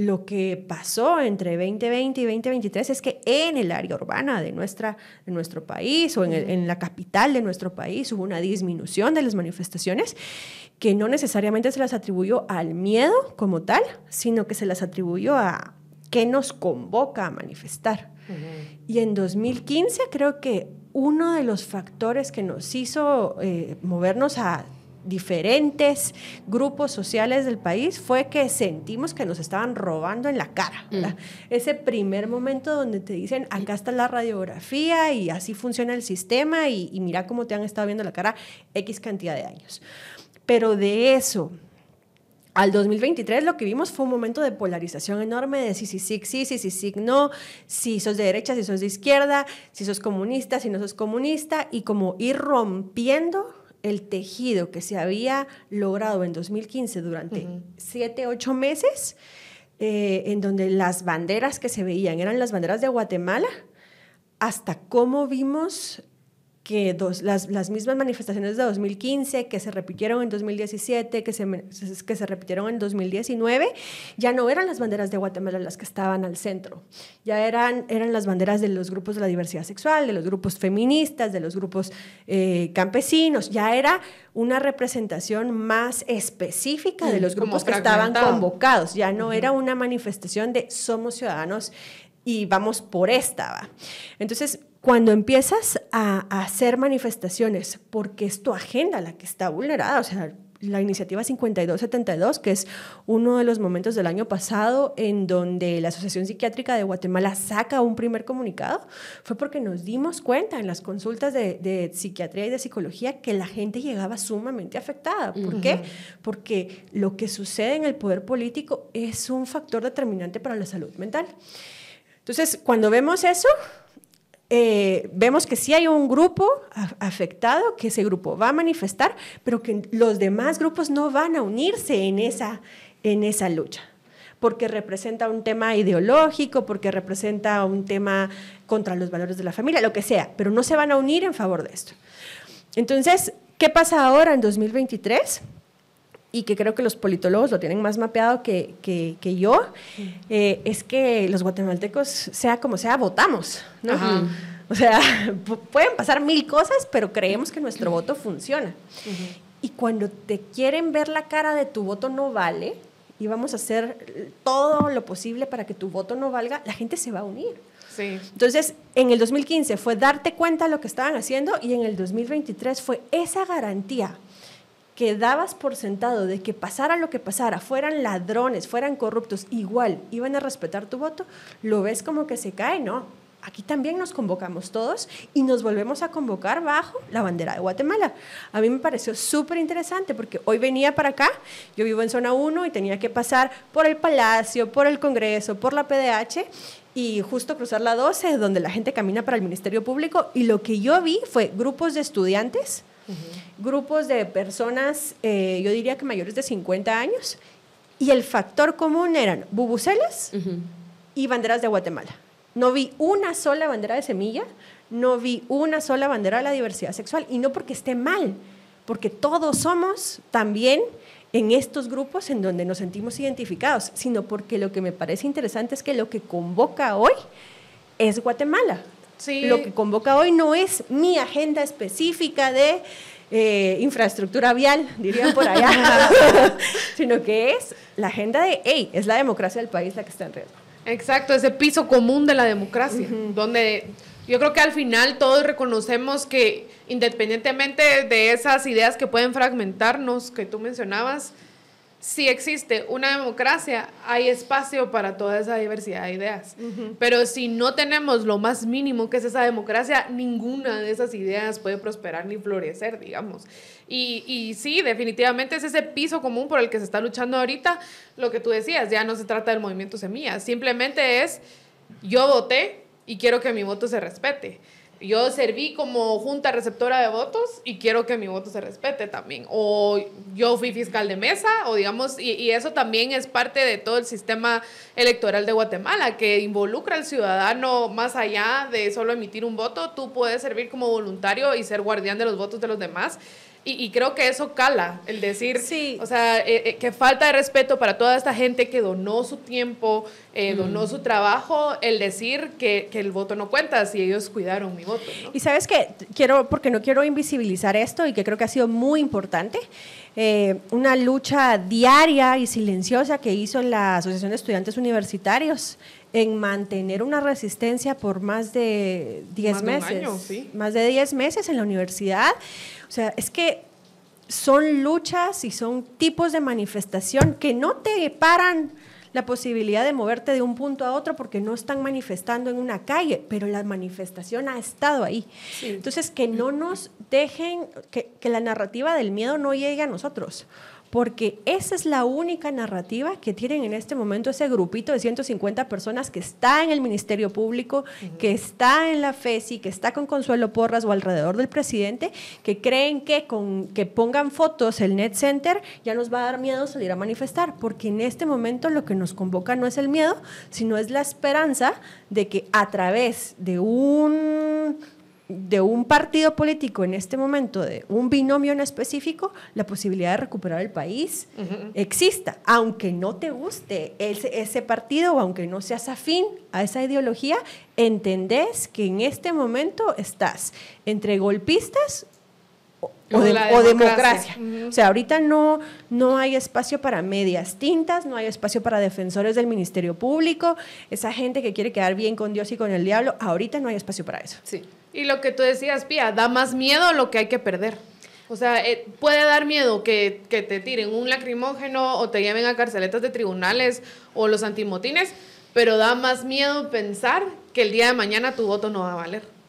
Lo que pasó entre 2020 y 2023 es que en el área urbana de, nuestra, de nuestro país o en, en la capital de nuestro país hubo una disminución de las manifestaciones que no necesariamente se las atribuyó al miedo como tal, sino que se las atribuyó a qué nos convoca a manifestar. Y en 2015 creo que uno de los factores que nos hizo eh, movernos a diferentes grupos sociales del país fue que sentimos que nos estaban robando en la cara. Mm. Ese primer momento donde te dicen, acá está la radiografía y así funciona el sistema y, y mira cómo te han estado viendo la cara X cantidad de años. Pero de eso al 2023 lo que vimos fue un momento de polarización enorme de si sí, sí, sí, sí, sí, sí, no, si sos de derecha, si sos de izquierda, si sos comunista, si no sos comunista, y como ir rompiendo el tejido que se había logrado en 2015 durante siete, ocho meses, eh, en donde las banderas que se veían eran las banderas de Guatemala, hasta cómo vimos que dos, las, las, mismas manifestaciones de 2015, que se repitieron en 2017, que se, que se repitieron en 2019, ya no eran las banderas de Guatemala las que estaban al centro, ya eran, eran las banderas de los grupos de la diversidad sexual, de los grupos feministas, de los grupos eh, campesinos, ya era una representación más específica de mm, los grupos que estaban convocados, ya no era una manifestación de somos ciudadanos y vamos por esta. ¿va? Entonces, cuando empiezas a, hacer manifestaciones porque es tu agenda la que está vulnerada, o sea, la iniciativa 5272, que es uno de los momentos del año pasado en donde la Asociación Psiquiátrica de Guatemala saca un primer comunicado, fue porque nos dimos cuenta en las consultas de, psiquiatría y de psicología que la gente llegaba sumamente afectada. ¿Por qué? Porque lo que sucede en el poder político es un factor determinante para la salud mental. Entonces, cuando vemos eso, eh, vemos que sí hay un grupo afectado, que ese grupo va a manifestar, pero que los demás grupos no van a unirse en esa, en esa lucha, porque representa un tema ideológico, porque representa un tema contra los valores de la familia, lo que sea, pero no se van a unir en favor de esto. Entonces, ¿qué pasa ahora en 2023? Y que creo que los politólogos lo tienen más mapeado que, que, yo, eh, es que los guatemaltecos, sea como sea, votamos. ¿no? O sea, pueden pasar mil cosas, pero creemos que nuestro voto funciona. Y cuando te quieren ver la cara de tu voto no vale, y vamos a hacer todo lo posible para que tu voto no valga, la gente se va a unir. Sí. Entonces, en el 2015 fue darte cuenta de lo que estaban haciendo y en el 2023 fue esa garantía que dabas por sentado de que pasara lo que pasara, fueran ladrones, fueran corruptos, igual iban a respetar tu voto, lo ves como que se cae, ¿no? Aquí también nos convocamos todos y nos volvemos a convocar bajo la bandera de Guatemala. A mí me pareció súper interesante porque hoy venía para acá, yo vivo en zona 1 y tenía que pasar por el Palacio, por el Congreso, por la PDH y justo cruzar la 12, donde la gente camina para el Ministerio Público y lo que yo vi fue grupos de estudiantes, grupos de personas, eh, yo diría que mayores de 50 años, y el factor común eran bubucelas y banderas de Guatemala. No vi una sola bandera de semilla, no vi una sola bandera de la diversidad sexual, y no porque esté mal, porque todos somos también en estos grupos en donde nos sentimos identificados, sino porque lo que me parece interesante es que lo que convoca hoy es Guatemala. Lo que convoca hoy no es mi agenda específica de eh, infraestructura vial, dirían por allá, sino que es la agenda de, hey, es la democracia del país la que está en riesgo. Exacto, ese piso común de la democracia, donde yo creo que al final todos reconocemos que independientemente de esas ideas que pueden fragmentarnos, que tú mencionabas, si existe una democracia, hay espacio para toda esa diversidad de ideas. Pero si no tenemos lo más mínimo que es esa democracia, ninguna de esas ideas puede prosperar ni florecer, digamos. Y, y sí, definitivamente es ese piso común por el que se está luchando ahorita. Lo que tú decías, ya no se trata del movimiento semilla, simplemente es yo voté y quiero que mi voto se respete yo serví como junta receptora de votos y quiero que mi voto se respete también. O yo fui fiscal de mesa, o digamos, y, eso también es parte de todo el sistema electoral de Guatemala, que involucra al ciudadano más allá de solo emitir un voto. Tú puedes servir como voluntario y ser guardián de los votos de los demás. Y, creo que eso cala, el decir, sí. o sea, eh, eh, que falta de respeto para toda esta gente que donó su tiempo, eh, donó su trabajo, el decir que, que, el voto no cuenta si ellos cuidaron mi voto. Y sabes que quiero, porque no quiero invisibilizar esto y que creo que ha sido muy importante, una lucha diaria y silenciosa que hizo la Asociación de Estudiantes Universitarios en mantener una resistencia por más de 10 meses. Más de 10 meses en la universidad. O sea, es que son luchas y son tipos de manifestación que no te paran la posibilidad de moverte de un punto a otro porque no están manifestando en una calle, pero la manifestación ha estado ahí. Entonces, que no nos dejen, que, que la narrativa del miedo no llegue a nosotros porque esa es la única narrativa que tienen en este momento ese grupito de 150 personas que está en el Ministerio Público, que está en la FESI, que está con Consuelo Porras o alrededor del presidente, que creen que con que pongan fotos el Net Center ya nos va a dar miedo salir a manifestar, porque en este momento lo que nos convoca no es el miedo, sino es la esperanza de que a través de un de un partido político en este momento, de un binomio en específico, la posibilidad de recuperar el país exista, aunque no te guste ese, ese, partido o aunque no seas afín a esa ideología, entendés que en este momento estás entre golpistas o, democracia. O sea, ahorita no, no hay espacio para medias tintas, no hay espacio para defensores del Ministerio Público, esa gente que quiere quedar bien con Dios y con el diablo, ahorita no hay espacio para eso. Sí. Y lo que tú decías, Pía, da más miedo lo que hay que perder. O sea, eh, puede dar miedo que, que, te tiren un lacrimógeno o te lleven a carceletas de tribunales o los antimotines, pero da más miedo pensar que el día de mañana tu voto no va a valer.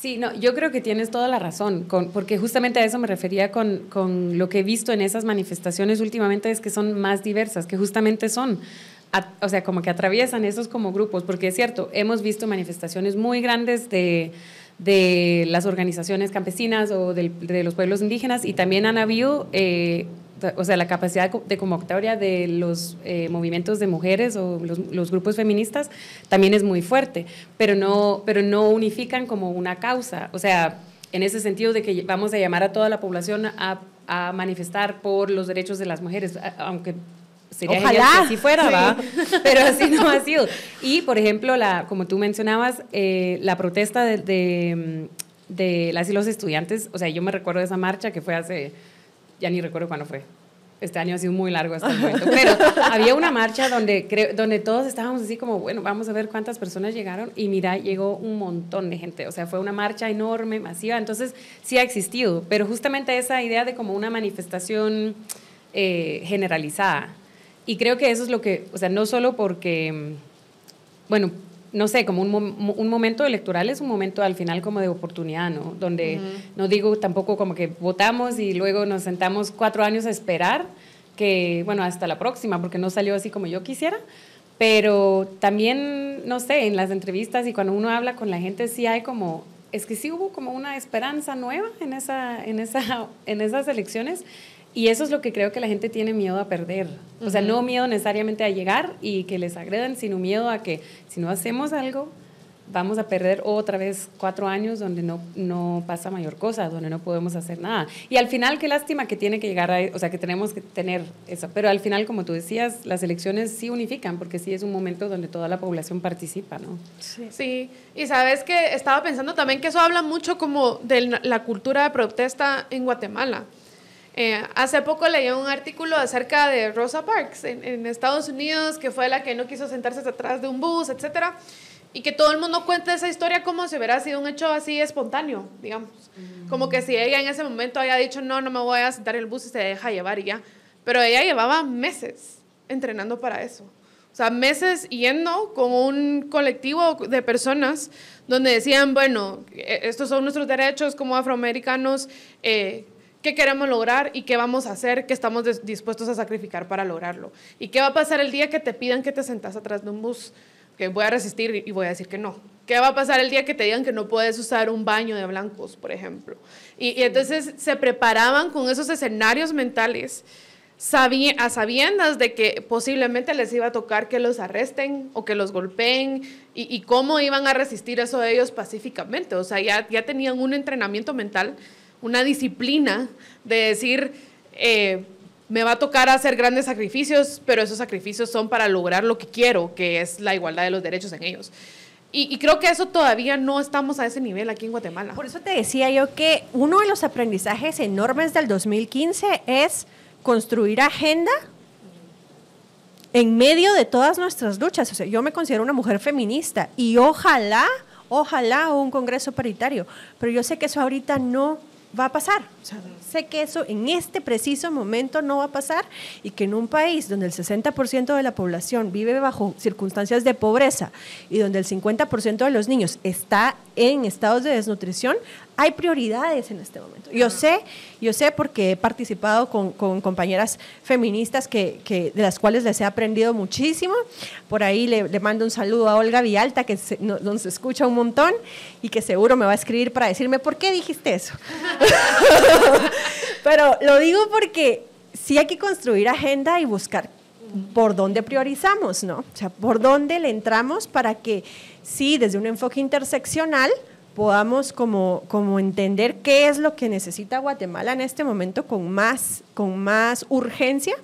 Sí, no, yo creo que tienes toda la razón, con, porque justamente a eso me refería con, con, lo que he visto en esas manifestaciones últimamente, es que son más diversas, que justamente son, o sea, como que atraviesan esos como grupos, porque es cierto, hemos visto manifestaciones muy grandes de de las organizaciones campesinas o de los pueblos indígenas y también han habido, eh, o sea, la capacidad de convocatoria de los eh, movimientos de mujeres o los, grupos feministas también es muy fuerte, pero no, pero no unifican como una causa, o sea, en ese sentido de que vamos a llamar a toda la población a, a manifestar por los derechos de las mujeres, aunque sería Ojalá. que así fuera, ¿va? Pero así no ha sido. Y, por ejemplo, la, como tú mencionabas, eh, la protesta de, de, las y los estudiantes, o sea, yo me recuerdo de esa marcha que fue hace, ya ni recuerdo cuándo fue. Este año ha sido muy largo hasta el momento, pero había una marcha donde, donde todos estábamos así como, bueno, vamos a ver cuántas personas llegaron y mira, llegó un montón de gente, o sea, fue una marcha enorme, masiva, entonces sí ha existido, pero justamente esa idea de como una manifestación eh, generalizada, y creo que eso es lo que, o sea, no solo porque, bueno, no sé, como un, un, momento electoral es un momento al final como de oportunidad, ¿no? Donde no digo tampoco como que votamos y luego nos sentamos cuatro años a esperar que, bueno, hasta la próxima, porque no salió así como yo quisiera. Pero también, no sé, en las entrevistas y cuando uno habla con la gente, sí hay como, es que sí hubo como una esperanza nueva en, esa, en, esa, en esas elecciones y eso es lo que creo que la gente tiene miedo a perder. O sea, no miedo necesariamente a llegar y que les agredan, sino miedo a que si no hacemos algo, vamos a perder otra vez cuatro años donde no, no pasa mayor cosa, donde no podemos hacer nada. Y al final, qué lástima que tiene que llegar a, o sea, que tenemos que tener eso. Pero al final, como tú decías, las elecciones sí unifican, porque sí es un momento donde toda la población participa, ¿no? Sí. sí. Y sabes que estaba pensando también que eso habla mucho como de la cultura de protesta en Guatemala. Eh, hace poco leí un artículo acerca de Rosa Parks en, Estados Unidos, que fue la que no quiso sentarse atrás de un bus, etcétera, y que todo el mundo cuenta esa historia como si hubiera sido un hecho así espontáneo, digamos. Como que si ella en ese momento haya dicho, no, no me voy a sentar en el bus y se deja llevar y ya. Pero ella llevaba meses entrenando para eso. O sea, meses yendo con un colectivo de personas donde decían, bueno, e, estos son nuestros derechos como afroamericanos, eh, qué queremos lograr y qué vamos a hacer, qué estamos dispuestos a sacrificar para lograrlo. ¿Y qué va a pasar el día que te pidan que te sentas atrás de un bus? Que voy a resistir y voy a decir que no. ¿Qué va a pasar el día que te digan que no puedes usar un baño de blancos, por ejemplo? Y, entonces se preparaban con esos escenarios mentales a sabiendas de que posiblemente les iba a tocar que los arresten o que los golpeen y, y, cómo iban a resistir eso de ellos pacíficamente. O sea, ya, ya tenían un entrenamiento mental una disciplina de decir, eh, me va a tocar hacer grandes sacrificios, pero esos sacrificios son para lograr lo que quiero, que es la igualdad de los derechos en ellos. Y, creo que eso todavía no estamos a ese nivel aquí en Guatemala. Por eso te decía yo que uno de los aprendizajes enormes del 2015 es construir agenda en medio de todas nuestras luchas. O sea, yo me considero una mujer feminista y ojalá, ojalá un Congreso paritario, pero yo sé que eso ahorita no va a pasar. sé que eso en este preciso momento no va a pasar y que en un país donde el 60% de la población vive bajo circunstancias de pobreza y donde el 50% de los niños está en estados de desnutrición, hay prioridades en este momento. Yo sé, yo sé porque he participado con, compañeras feministas que, de las cuales les he aprendido muchísimo. Por ahí le, mando un saludo a Olga Villalta, que nos escucha un montón y que seguro me va a escribir para decirme, ¿por qué dijiste eso? Pero lo digo porque sí hay que construir agenda y buscar por dónde priorizamos, ¿no? O sea, por dónde le entramos para que sí, desde un enfoque interseccional, podamos como, como entender qué es lo que necesita Guatemala en este momento con más, con más urgencia.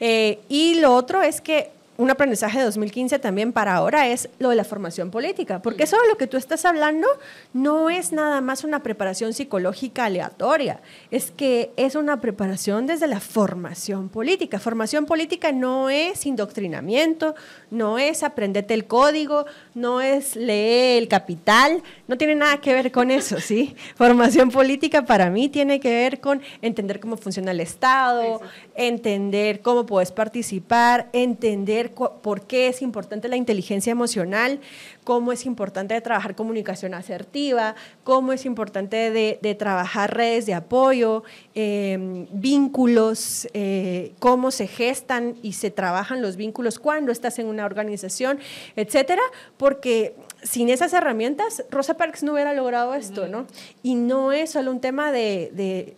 Eh, y lo otro es que un aprendizaje de 2015 también para ahora es lo de la formación política, porque eso de lo que tú estás hablando no es nada más una preparación psicológica aleatoria, es que es una preparación desde la formación política. Formación política no es indoctrinamiento, no es aprenderte el código, no es leer el capital, no tiene nada que ver con eso, ¿sí? Formación política para mí tiene que ver con entender cómo funciona el Estado, entender cómo puedes participar, entender por qué es importante la inteligencia emocional, cómo es importante trabajar comunicación asertiva, cómo es importante de, trabajar redes de apoyo, em, vínculos, eh, cómo se gestan y se trabajan los vínculos cuando estás en una organización, etcétera, porque sin esas herramientas, Rosa Parks no hubiera logrado esto, ¿no? Y no es solo un tema de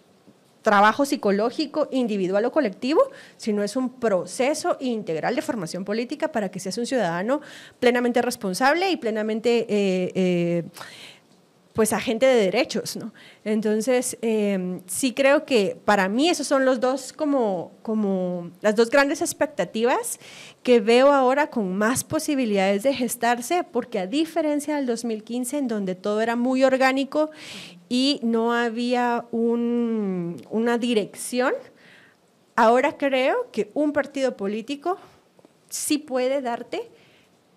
trabajo psicológico individual o colectivo, sino es un proceso integral de formación política para que seas un ciudadano plenamente responsable y plenamente... Eh, eh, pues agente de derechos, ¿no? Entonces, em, sí creo que para mí esos son los dos como, como las dos grandes expectativas que veo ahora con más posibilidades de gestarse, porque a diferencia del 2015, en donde todo era muy orgánico y no había una dirección, ahora creo que un partido político sí puede darte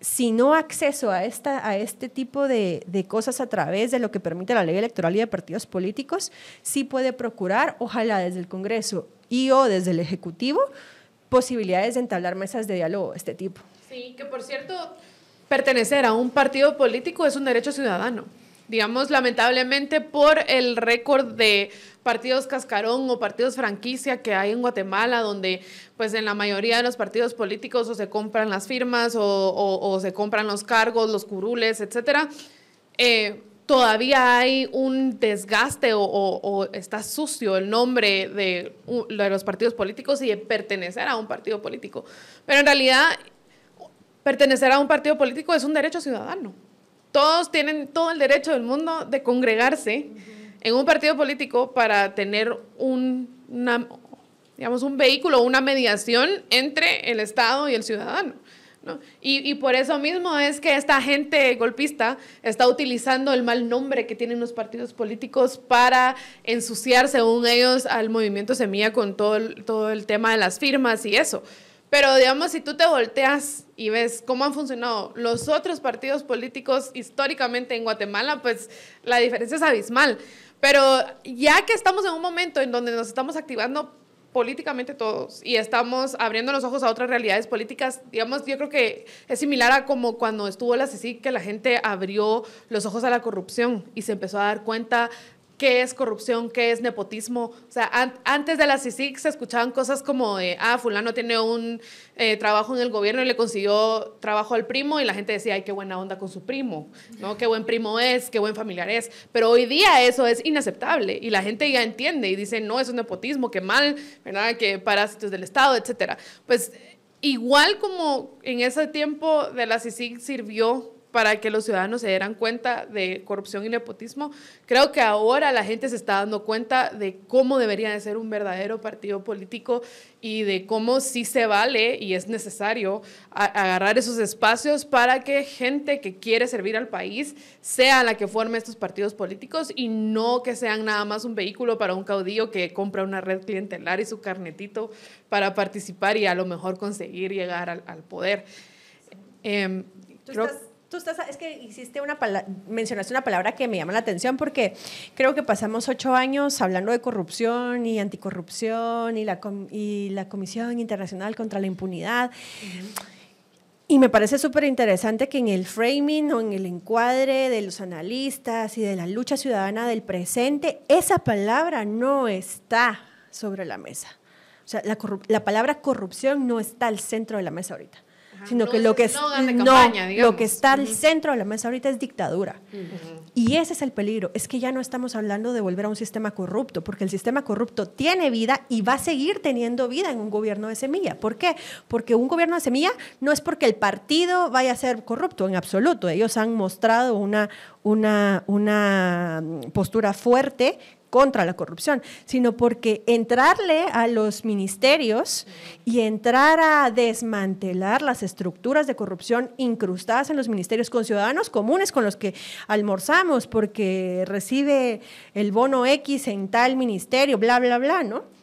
si no acceso a, esta, a este tipo de, cosas a través de lo que permite la ley electoral y de partidos políticos, sí puede procurar, ojalá desde el Congreso y o desde el Ejecutivo, posibilidades de entablar mesas de diálogo de este tipo. Sí, que por cierto, pertenecer a un partido político es un derecho ciudadano digamos, lamentablemente por el récord de partidos cascarón o partidos franquicia que hay en Guatemala, donde pues en la mayoría de los partidos políticos o se compran las firmas o, se compran los cargos, los curules, etcétera, eh, todavía hay un desgaste o, está sucio el nombre de, de los partidos políticos y de pertenecer a un partido político. Pero en realidad, pertenecer a un partido político es un derecho ciudadano todos tienen todo el derecho del mundo de congregarse en un partido político para tener un, digamos, un vehículo, una mediación entre el Estado y el ciudadano. Y, y, por eso mismo es que esta gente golpista está utilizando el mal nombre que tienen los partidos políticos para ensuciar, según ellos, al movimiento Semilla con todo el, todo el tema de las firmas y eso. Pero digamos, si tú te volteas y ves cómo han funcionado los otros partidos políticos históricamente en Guatemala, pues la diferencia es abismal. Pero ya que estamos en un momento en donde nos estamos activando políticamente todos y estamos abriendo los ojos a otras realidades políticas, digamos, yo creo que es similar a como cuando estuvo la CICIC, que la gente abrió los ojos a la corrupción y se empezó a dar cuenta qué es corrupción, qué es nepotismo. O sea, antes de la CICIC se escuchaban cosas como de, ah, fulano tiene un eh, trabajo en el gobierno y le consiguió trabajo al primo y la gente decía, ay, qué buena onda con su primo, ¿no? Qué buen primo es, qué buen familiar es. Pero hoy día eso es inaceptable y la gente ya entiende y dice, no, eso es nepotismo, qué mal, ¿verdad? Que parásitos del Estado, etcétera. Pues igual como en ese tiempo de la CICIC sirvió para que los ciudadanos se dieran cuenta de corrupción y nepotismo. Creo que ahora la gente se está dando cuenta de cómo debería de ser un verdadero partido político y de cómo sí se vale y es necesario agarrar esos espacios para que gente que quiere servir al país sea la que forme estos partidos políticos y no que sean nada más un vehículo para un caudillo que compra una red clientelar y su carnetito para participar y a lo mejor conseguir llegar al, poder. Eh, tú estás, es que hiciste una mencionaste una palabra que me llama la atención porque creo que pasamos ocho años hablando de corrupción y anticorrupción y la, y la Comisión Internacional contra la Impunidad. Y me parece súper interesante que en el framing o en el encuadre de los analistas y de la lucha ciudadana del presente, esa palabra no está sobre la mesa. O sea, la, la palabra corrupción no está al centro de la mesa ahorita. Sino no que lo que, es, no, campaña, lo que está al centro de la mesa ahorita es dictadura. Y ese es el peligro, es que ya no estamos hablando de volver a un sistema corrupto, porque el sistema corrupto tiene vida y va a seguir teniendo vida en un gobierno de semilla. ¿Por qué? Porque un gobierno de semilla no es porque el partido vaya a ser corrupto, en absoluto. Ellos han mostrado una, una, una postura fuerte contra la corrupción, sino porque entrarle a los ministerios y entrar a desmantelar las estructuras de corrupción incrustadas en los ministerios con ciudadanos comunes con los que almorzamos porque recibe el bono X en tal ministerio, bla, bla, bla, ¿no?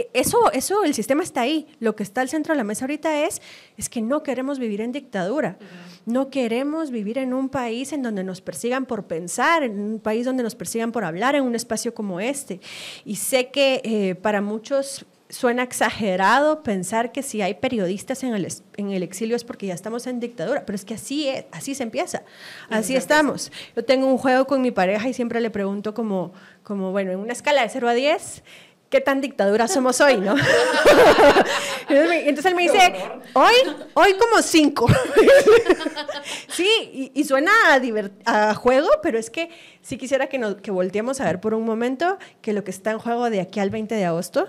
E- Eso, eso, el sistema está ahí. Lo que está al centro de la mesa ahorita es, es que no queremos vivir en dictadura. No queremos vivir en un país en donde nos persigan por pensar, en un país donde nos persigan por hablar, en un espacio como este. Y sé que eh, para muchos suena exagerado pensar que si hay periodistas en el, en el exilio es porque ya estamos en dictadura, pero es que así, es, así se empieza, así estamos. Yo tengo un juego con mi pareja y siempre le pregunto como, como bueno, en una escala de 0 a 10, ¿qué tan dictadura somos hoy, no? entonces, él me dice, hoy, hoy como 5. sí, y, y suena a juego, pero es que sí quisiera que, nos, que volteemos a ver por un momento que lo que está en juego de aquí al 20 de agosto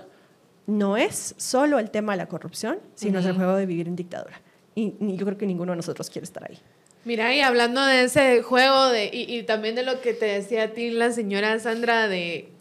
no es solo el tema de la corrupción, sino es el juego de vivir en dictadura. Y, y yo creo que ninguno de nosotros quiere estar ahí. Mira, y hablando de ese juego de, y, y también de lo que te decía a ti la señora Sandra de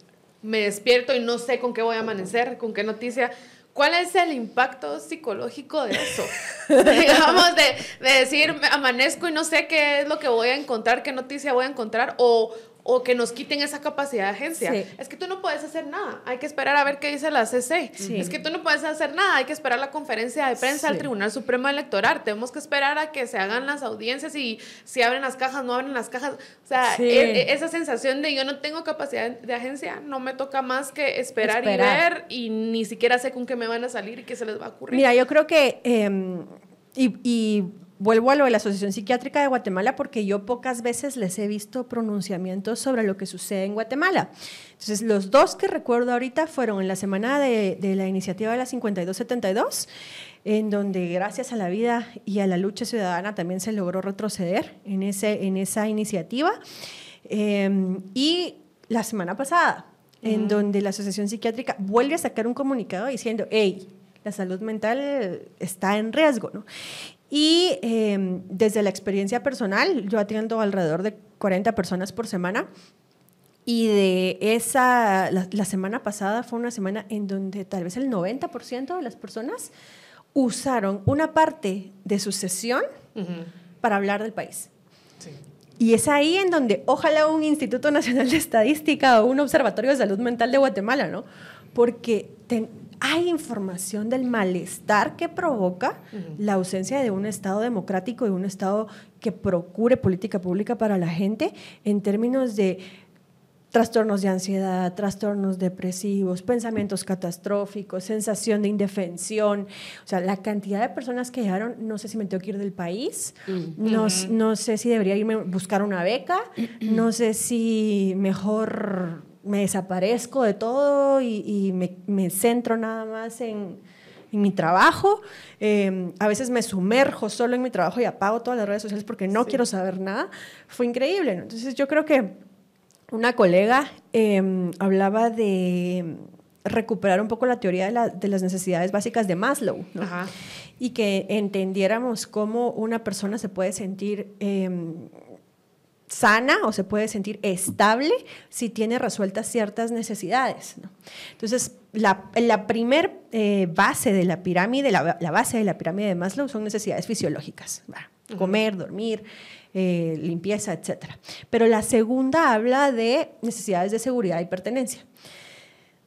me despierto y no sé con qué voy a amanecer, con qué noticia. ¿Cuál es el impacto psicológico de eso? Digamos, de, de decir, amanezco y no sé qué es lo que voy a encontrar, qué noticia voy a encontrar, o, o que nos quiten esa capacidad de agencia. Sí. Es que tú no puedes hacer nada, hay que esperar a ver qué dice la CC. Sí. Es que tú no puedes hacer nada, hay que esperar la conferencia de prensa Sí. al Tribunal Supremo Electoral. Tenemos que esperar a que se hagan las audiencias y si abren las cajas, no abren las cajas. O sea, e- e- esa sensación de yo no tengo capacidad de agencia, no me toca más que esperar, Esperar. y ver y ni siquiera sé con qué me van a salir y qué se les va a ocurrir. Mira, yo creo que, eh, y, y vuelvo a lo de la Asociación Psiquiátrica de Guatemala, porque yo pocas veces les he visto pronunciamientos sobre lo que sucede en Guatemala. Entonces, los dos que recuerdo ahorita fueron en la semana de, de la iniciativa de la 5272, en donde gracias a la vida y a la lucha ciudadana también se logró retroceder en, ese, en esa iniciativa. Eh, y la semana pasada, en donde la Asociación Psiquiátrica vuelve a sacar un comunicado diciendo, hey, la salud mental está en riesgo, ¿no? Y eh, desde la experiencia personal, yo atiendo alrededor de 40 personas por semana. Y de esa, la, la semana pasada fue una semana en donde tal vez el 90% de las personas usaron una parte de su sesión Ujú. para hablar del país. Sí. Y es ahí en donde ojalá un Instituto Nacional de Estadística o un Observatorio de Salud Mental de Guatemala, ¿no? Porque ten- hay información del malestar que provoca la ausencia de un Estado democrático, de un Estado que procure política pública para la gente en términos de trastornos de ansiedad, trastornos depresivos, pensamientos catastróficos, sensación de indefensión. O sea, la cantidad de personas que llegaron, no sé si me tengo que ir del país, no, s- no sé si debería irme a buscar una beca, no sé si mejor me desaparezco de todo y, y me, me centro nada más en, en mi trabajo. Eh, a veces me sumerjo solo en mi trabajo y apago todas las redes sociales porque no quiero saber nada. Fue increíble. ¿no? Entonces yo creo que una colega eh, hablaba de recuperar un poco la teoría de, la- de las necesidades básicas de Maslow, ¿no? Ajá. y que entendiéramos cómo una persona se puede sentir eh, sana o se puede sentir estable si tiene resueltas ciertas necesidades. ¿no? Entonces, la, la primer eh, base de la pirámide, la, la base de la pirámide de Maslow son necesidades fisiológicas, comer, dormir, eh, limpieza, etc. Pero la segunda habla de necesidades de seguridad y pertenencia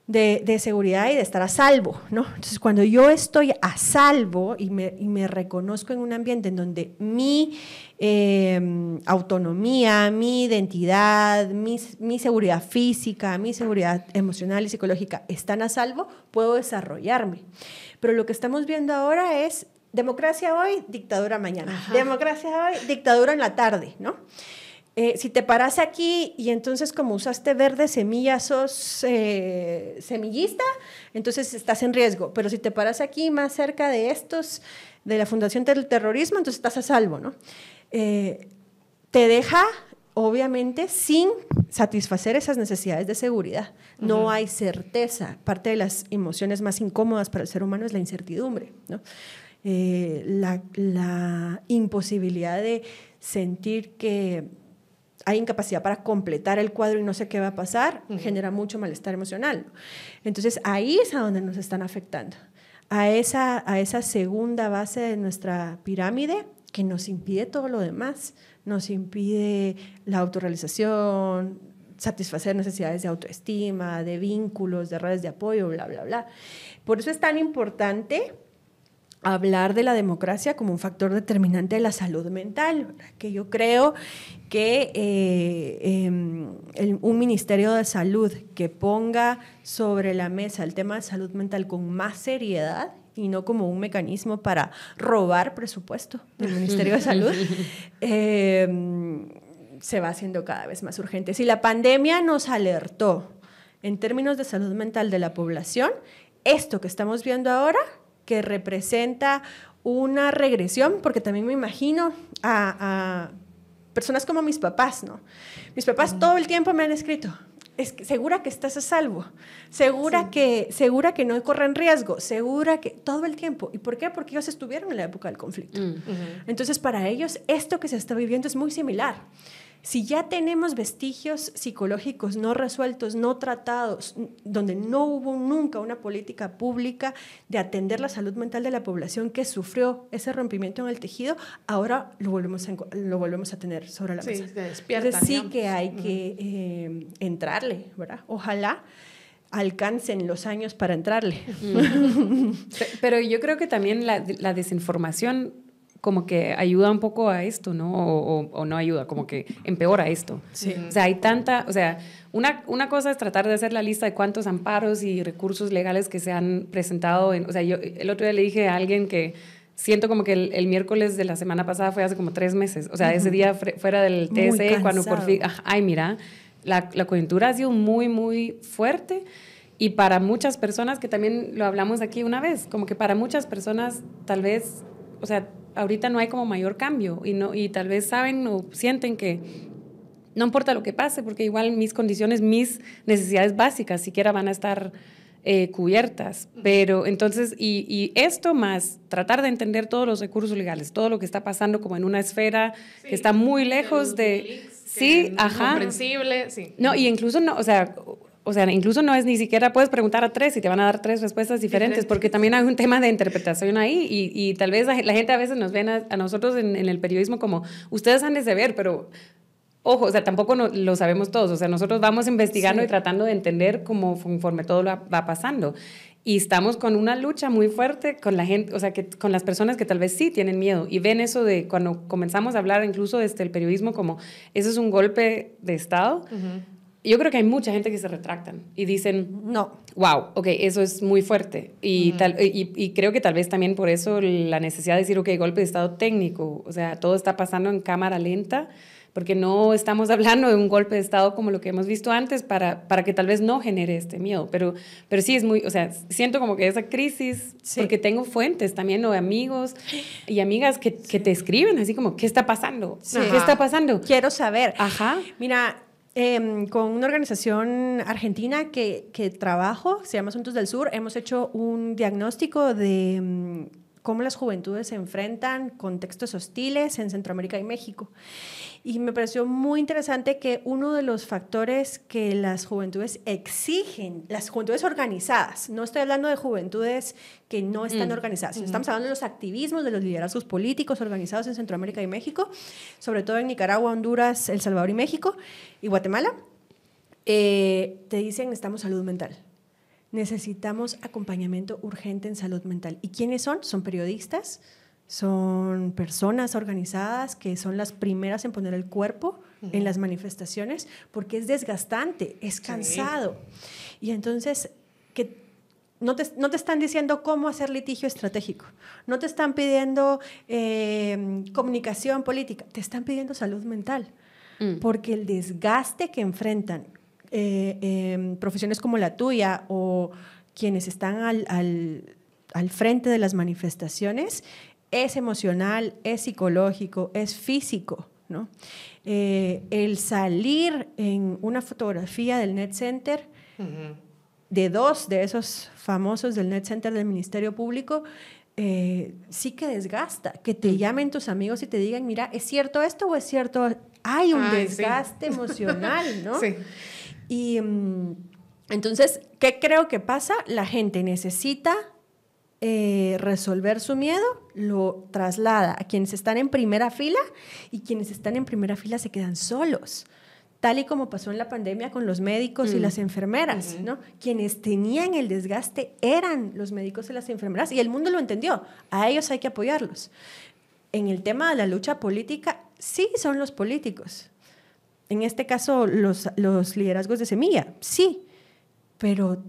de, de seguridad y de estar a salvo, ¿no? Entonces, cuando yo estoy a salvo y me, y me reconozco en un ambiente en donde mi eh, autonomía, mi identidad, mi, mi seguridad física, mi seguridad emocional y psicológica están a salvo, puedo desarrollarme. Pero lo que estamos viendo ahora es democracia hoy, dictadura mañana. Democracia hoy, dictadura en la tarde, ¿no? Eh, si te paras aquí y entonces como usaste verde semilla, sos eh, semillista, entonces estás en riesgo. Pero si te paras aquí más cerca de estos, de la Fundación del Terrorismo, entonces estás a salvo, ¿no? Eh, te deja, obviamente, sin satisfacer esas necesidades de seguridad. No hay certeza. Parte de las emociones más incómodas para el ser humano es la incertidumbre, ¿no? la, la imposibilidad de sentir que hay incapacidad para completar el cuadro y no sé qué va a pasar, genera mucho malestar emocional. Entonces ahí es a donde nos están afectando, a esa, a esa segunda base de nuestra pirámide que nos impide todo lo demás, nos impide la autorrealización, satisfacer necesidades de autoestima, de vínculos, de redes de apoyo, bla, bla, bla. Por eso es tan importante hablar de la democracia como un factor determinante de la salud mental, que yo creo que eh, em, un Ministerio de Salud que ponga sobre la mesa el tema de salud mental con más seriedad y no como un mecanismo para robar presupuesto del Ministerio de Salud, em, se va haciendo cada vez más urgente. Si la pandemia nos alertó en términos de salud mental de la población, esto que estamos viendo ahora que representa una regresión, porque también me imagino a, personas como mis papás, ¿no? Mis papás todo el tiempo me han escrito, es segura que estás a salvo, segura, que, segura que no corren riesgo, segura que todo el tiempo. ¿Y por qué? Porque ellos estuvieron en la época del conflicto. Mm. Entonces, para ellos, esto que se está viviendo es muy similar. Si ya tenemos vestigios psicológicos no resueltos, no tratados, donde no hubo nunca una política pública de atender la salud mental de la población que sufrió ese rompimiento en el tejido, ahora lo volvemos a, lo volvemos a tener sobre la mesa. Se despierta, sí que hay que eh, entrarle, ¿verdad? Ojalá alcancen los años para entrarle. Pero yo creo que también la, la desinformación como que ayuda un poco a esto, ¿no? O, no ayuda, como que empeora esto. Sí. O sea, hay tanta, o sea, una, una cosa es tratar de hacer la lista de cuántos amparos y recursos legales que se han presentado. En, o sea, yo el otro día le dije a alguien que siento como que el, miércoles de la semana pasada fue hace como tres meses. O sea, ese día fuera del TSE, cuando por fin, ay, mira, la, la coyuntura ha sido muy, muy fuerte. Y para muchas personas, que también lo hablamos aquí una vez, como que para muchas personas tal vez, o sea, ahorita no hay como mayor cambio y, no, y tal vez saben o sienten que no importa lo que pase, porque igual mis condiciones, mis necesidades básicas siquiera van a estar eh, cubiertas. Pero entonces, y, esto más tratar de entender todos los recursos legales, todo lo que está pasando como en una esfera que está muy lejos de... sí, ajá. Comprensible, sí. No, y incluso no, o sea, o sea, incluso no es ni siquiera puedes preguntar a tres y te van a dar tres respuestas diferentes, porque también hay un tema de interpretación ahí y, y tal vez la, gente a veces nos ven a, nosotros en, el periodismo como, ustedes han de saber, pero ojo, o sea, tampoco lo sabemos todos, o sea, nosotros vamos investigando y tratando de entender cómo conforme todo lo va pasando. Y estamos con una lucha muy fuerte con la gente, o sea, que con las personas que tal vez sí tienen miedo y ven eso de cuando comenzamos a hablar incluso desde el periodismo como, eso es un golpe de Estado yo creo que hay mucha gente que se retractan y dicen, no, wow, ok, eso es muy fuerte. Y, tal, y, creo que tal vez también por eso la necesidad de decir, ok, golpe de Estado técnico, o sea, todo está pasando en cámara lenta, porque no estamos hablando de un golpe de Estado como lo que hemos visto antes para, para que tal vez no genere este miedo. Pero, pero sí es muy, o sea, siento como que esa crisis, porque tengo fuentes también o amigos y amigas que, que, te escriben así como, ¿qué está pasando? ¿Qué está pasando? Quiero saber. Ajá. Mira, Em, con una organización argentina que, que, trabajo, se llama Asuntos del Sur, hemos hecho un diagnóstico de em, cómo las juventudes se enfrentan contextos hostiles en Centroamérica y México. Y me pareció muy interesante que uno de los factores que las juventudes exigen, las juventudes organizadas, no estoy hablando de juventudes que no están mm. organizadas, estamos hablando de los activismos, de los liderazgos políticos organizados en Centroamérica y México, sobre todo en Nicaragua, Honduras, El Salvador y México y Guatemala, eh, te dicen necesitamos salud mental. Necesitamos acompañamiento urgente en salud mental. ¿Y quiénes son? Son periodistas, son personas organizadas que son las primeras en poner el cuerpo en las manifestaciones porque es desgastante, es cansado. Y entonces, que no te, no te, están diciendo cómo hacer litigio estratégico, no te están pidiendo eh, comunicación política, te están pidiendo salud mental. mm. porque el desgaste que enfrentan eh, em, profesiones como la tuya o quienes están al, al, frente de las manifestaciones es emocional, es psicológico, es físico. ¿no? Eh, el salir en una fotografía del Net Center, de dos de esos famosos del Net Center del Ministerio Público, eh, sí que desgasta, que te llamen tus amigos y te digan, mira, ¿es cierto esto o es cierto? Hay un desgaste emocional, ¿no? Sí. Y mm, entonces, ¿qué creo que pasa? La gente necesita eh, resolver su miedo, lo traslada a quienes están en primera fila y quienes están en primera fila se quedan solos tal y como pasó en la pandemia con los médicos y mm. las enfermeras, ¿no? Quienes tenían el desgaste eran los médicos y las enfermeras y el mundo lo entendió. A ellos hay que apoyarlos. En el tema de la lucha política, sí son los políticos. En este caso, los, los liderazgos de semilla, sí, pero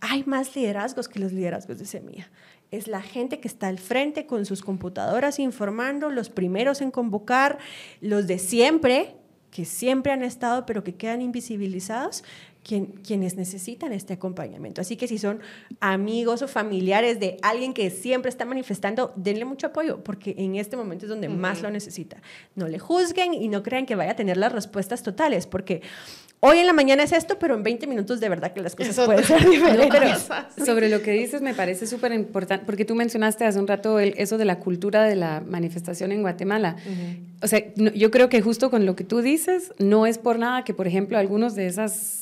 hay más liderazgos que los liderazgos de semilla. Es la gente que está al frente con sus computadoras informando, los primeros en convocar, los de siempre, que siempre han estado, pero que quedan invisibilizados, quien, quienes necesitan este acompañamiento. Así que si son amigos o familiares de alguien que siempre está manifestando, denle mucho apoyo, porque en este momento es donde más lo necesita. No le juzguen y no crean que vaya a tener las respuestas totales, porque hoy en la mañana es esto, pero en 20 minutos de verdad que las cosas pueden ser diferentes. sobre lo que dices me parece súper importante, porque tú mencionaste hace un rato el, eso de la cultura de la manifestación en Guatemala. O sea, yo creo que justo con lo que tú dices, no es por nada que, por ejemplo, algunos de esas,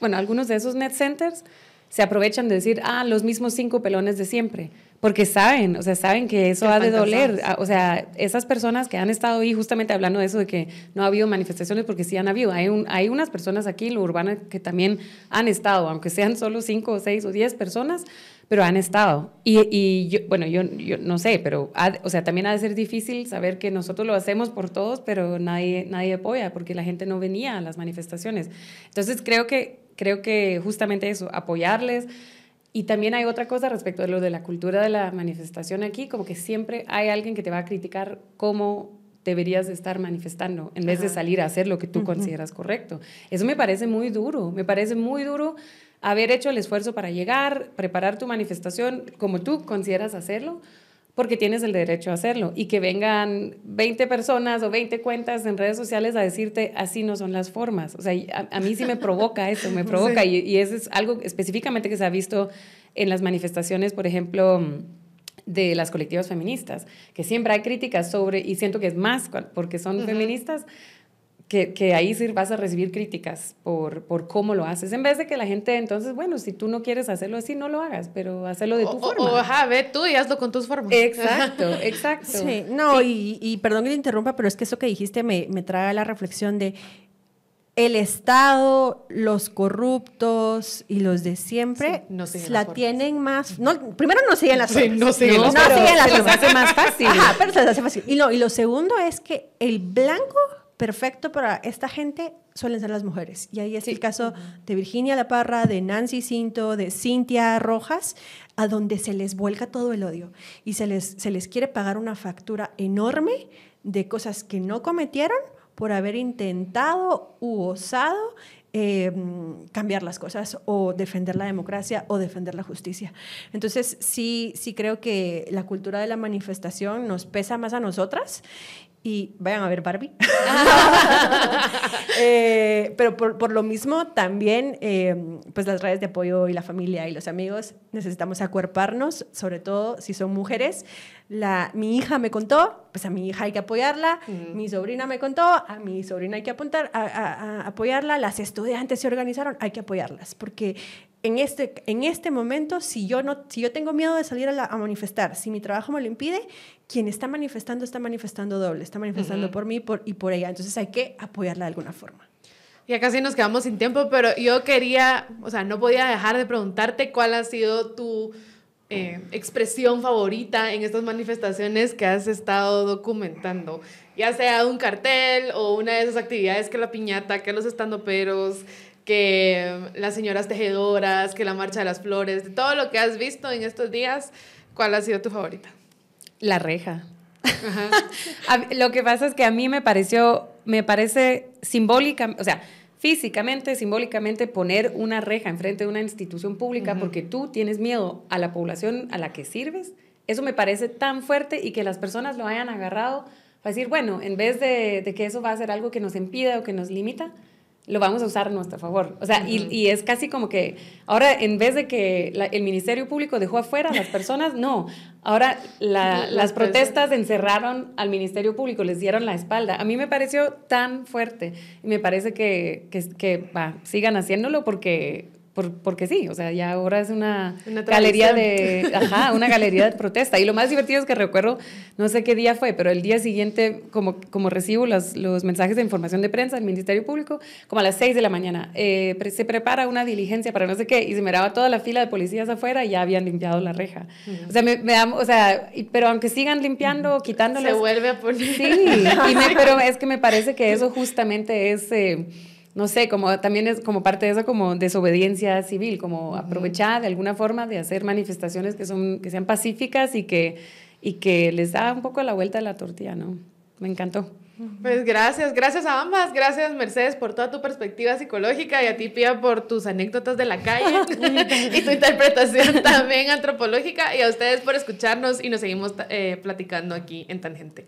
bueno, algunos de esos net centers se aprovechan de decir, ah, los mismos cinco pelones de siempre porque saben, o sea, saben que eso ha de doler. Ah, o sea, esas personas que han estado ahí justamente hablando de eso, de que no ha habido manifestaciones, porque sí han habido. Hay, un, hay unas personas aquí lo urbano que también han estado, aunque sean solo cinco o seis o diez personas, pero han estado. Y, y yo, bueno, yo, yo, no sé, pero, o sea, también ha de ser difícil saber que nosotros lo hacemos por todos, pero nadie, nadie apoya, porque la gente no venía a las manifestaciones. Entonces, creo que, creo que justamente eso, apoyarles. Y también hay otra cosa respecto de lo de la cultura de la manifestación aquí, como que siempre hay alguien que te va a criticar cómo deberías de estar manifestando en vez de salir a hacer lo que tú consideras correcto. Eso me parece muy duro, me parece muy duro haber hecho el esfuerzo para llegar, preparar tu manifestación como tú consideras hacerlo, porque tienes el derecho a hacerlo. Y que vengan 20 personas o 20 cuentas en redes sociales a decirte así no son las formas. O sea, a, mí sí me provoca eso, me provoca. Y, y, eso es algo específicamente que se ha visto en las manifestaciones, por ejemplo de las colectivas feministas, que siempre hay críticas sobre, y siento que es más porque son feministas, que, que, ahí sí vas a recibir críticas por, por cómo lo haces. En vez de que la gente, entonces, bueno, si tú no quieres hacerlo así, no lo hagas, pero hazlo de tu forma. O, ajá, ve tú y hazlo con tus formas. Exacto, exacto. Sí, no, Y, y, perdón que te interrumpa, pero es que eso que dijiste me, me trae a la reflexión de el Estado, los corruptos y los de siempre no la, tienen más. No, primero no siguen las formas. no siguen las formas. No siguen las formas. hace más fácil. Ajá, pero se les hace fácil. Y, y lo segundo es que el blanco perfecto para esta gente suelen ser las mujeres. Y ahí es el caso de Virginia La Parra, de Nancy Cinto, de Cintia Rojas, a donde se les vuelca todo el odio y se les, se les quiere pagar una factura enorme de cosas que no cometieron por haber intentado u osado eh, cambiar las cosas o defender la democracia o defender la justicia. Entonces, sí, sí creo que la cultura de la manifestación nos pesa más a nosotras y vayan a ver Barbie. Eh, pero por, por, lo mismo, también, eh, pues las redes de apoyo y la familia y los amigos necesitamos acuerparnos, sobre todo si son mujeres. La, mi hija me contó, pues a mi hija hay que apoyarla, mi sobrina me contó, a mi sobrina hay que apuntar, a, a, apoyarla, las estudiantes se organizaron, hay que apoyarlas, porque en este, en este momento, si yo, no, si yo tengo miedo de salir a, a manifestar, si mi trabajo me lo impide, quien está manifestando está manifestando doble, está manifestando por mí por, y por ella. Entonces hay que apoyarla de alguna forma. Ya casi nos quedamos sin tiempo, pero yo quería, o sea, no podía dejar de preguntarte cuál ha sido tu eh, expresión favorita en estas manifestaciones que has estado documentando, ya sea un cartel o una de esas actividades que la piñata, que los estandoperos, que las señoras tejedoras, que la marcha de las flores, de todo lo que has visto en estos días, ¿cuál ha sido tu favorita? La reja. lo que pasa es que a mí me pareció me parece simbólica, o sea, físicamente, simbólicamente poner una reja enfrente de una institución pública porque tú tienes miedo a la población a la que sirves, eso me parece tan fuerte y que las personas lo hayan agarrado para decir, bueno, en vez de, de que eso va a ser algo que nos impida o que nos limita, lo vamos a usar a nuestro favor. O sea, y, y, es casi como que ahora en vez de que el Ministerio Público dejó afuera a las personas, no, ahora la, las protestas encerraron al Ministerio Público, les dieron la espalda. A mí me pareció tan fuerte y me parece que, que, que sigan haciéndolo porque porque sí, o sea, ya ahora es una, galería de, ajá, una galería de protesta. Y lo más divertido es que recuerdo, no sé qué día fue, pero el día siguiente, como, como recibo los, los mensajes de información de prensa del Ministerio Público, como a las 6 de la mañana, eh, se prepara una diligencia para no sé qué, y se miraba toda la fila de policías afuera y ya habían limpiado la reja. O sea, me, da, o sea, pero aunque sigan limpiando, quitándolas. Se vuelve a poner. Sí, y pero es que me parece que eso justamente es... Eh, no sé, como también es como parte de eso como desobediencia civil, como aprovechar de alguna forma de hacer manifestaciones que, son, que sean pacíficas y que, y que les da un poco la vuelta a la tortilla, ¿no? Me encantó. Pues gracias, gracias a ambas, gracias Mercedes por toda tu perspectiva psicológica y a ti Pia por tus anécdotas de la calle y tu interpretación también antropológica y a ustedes por escucharnos y nos seguimos eh, platicando aquí en Tangente.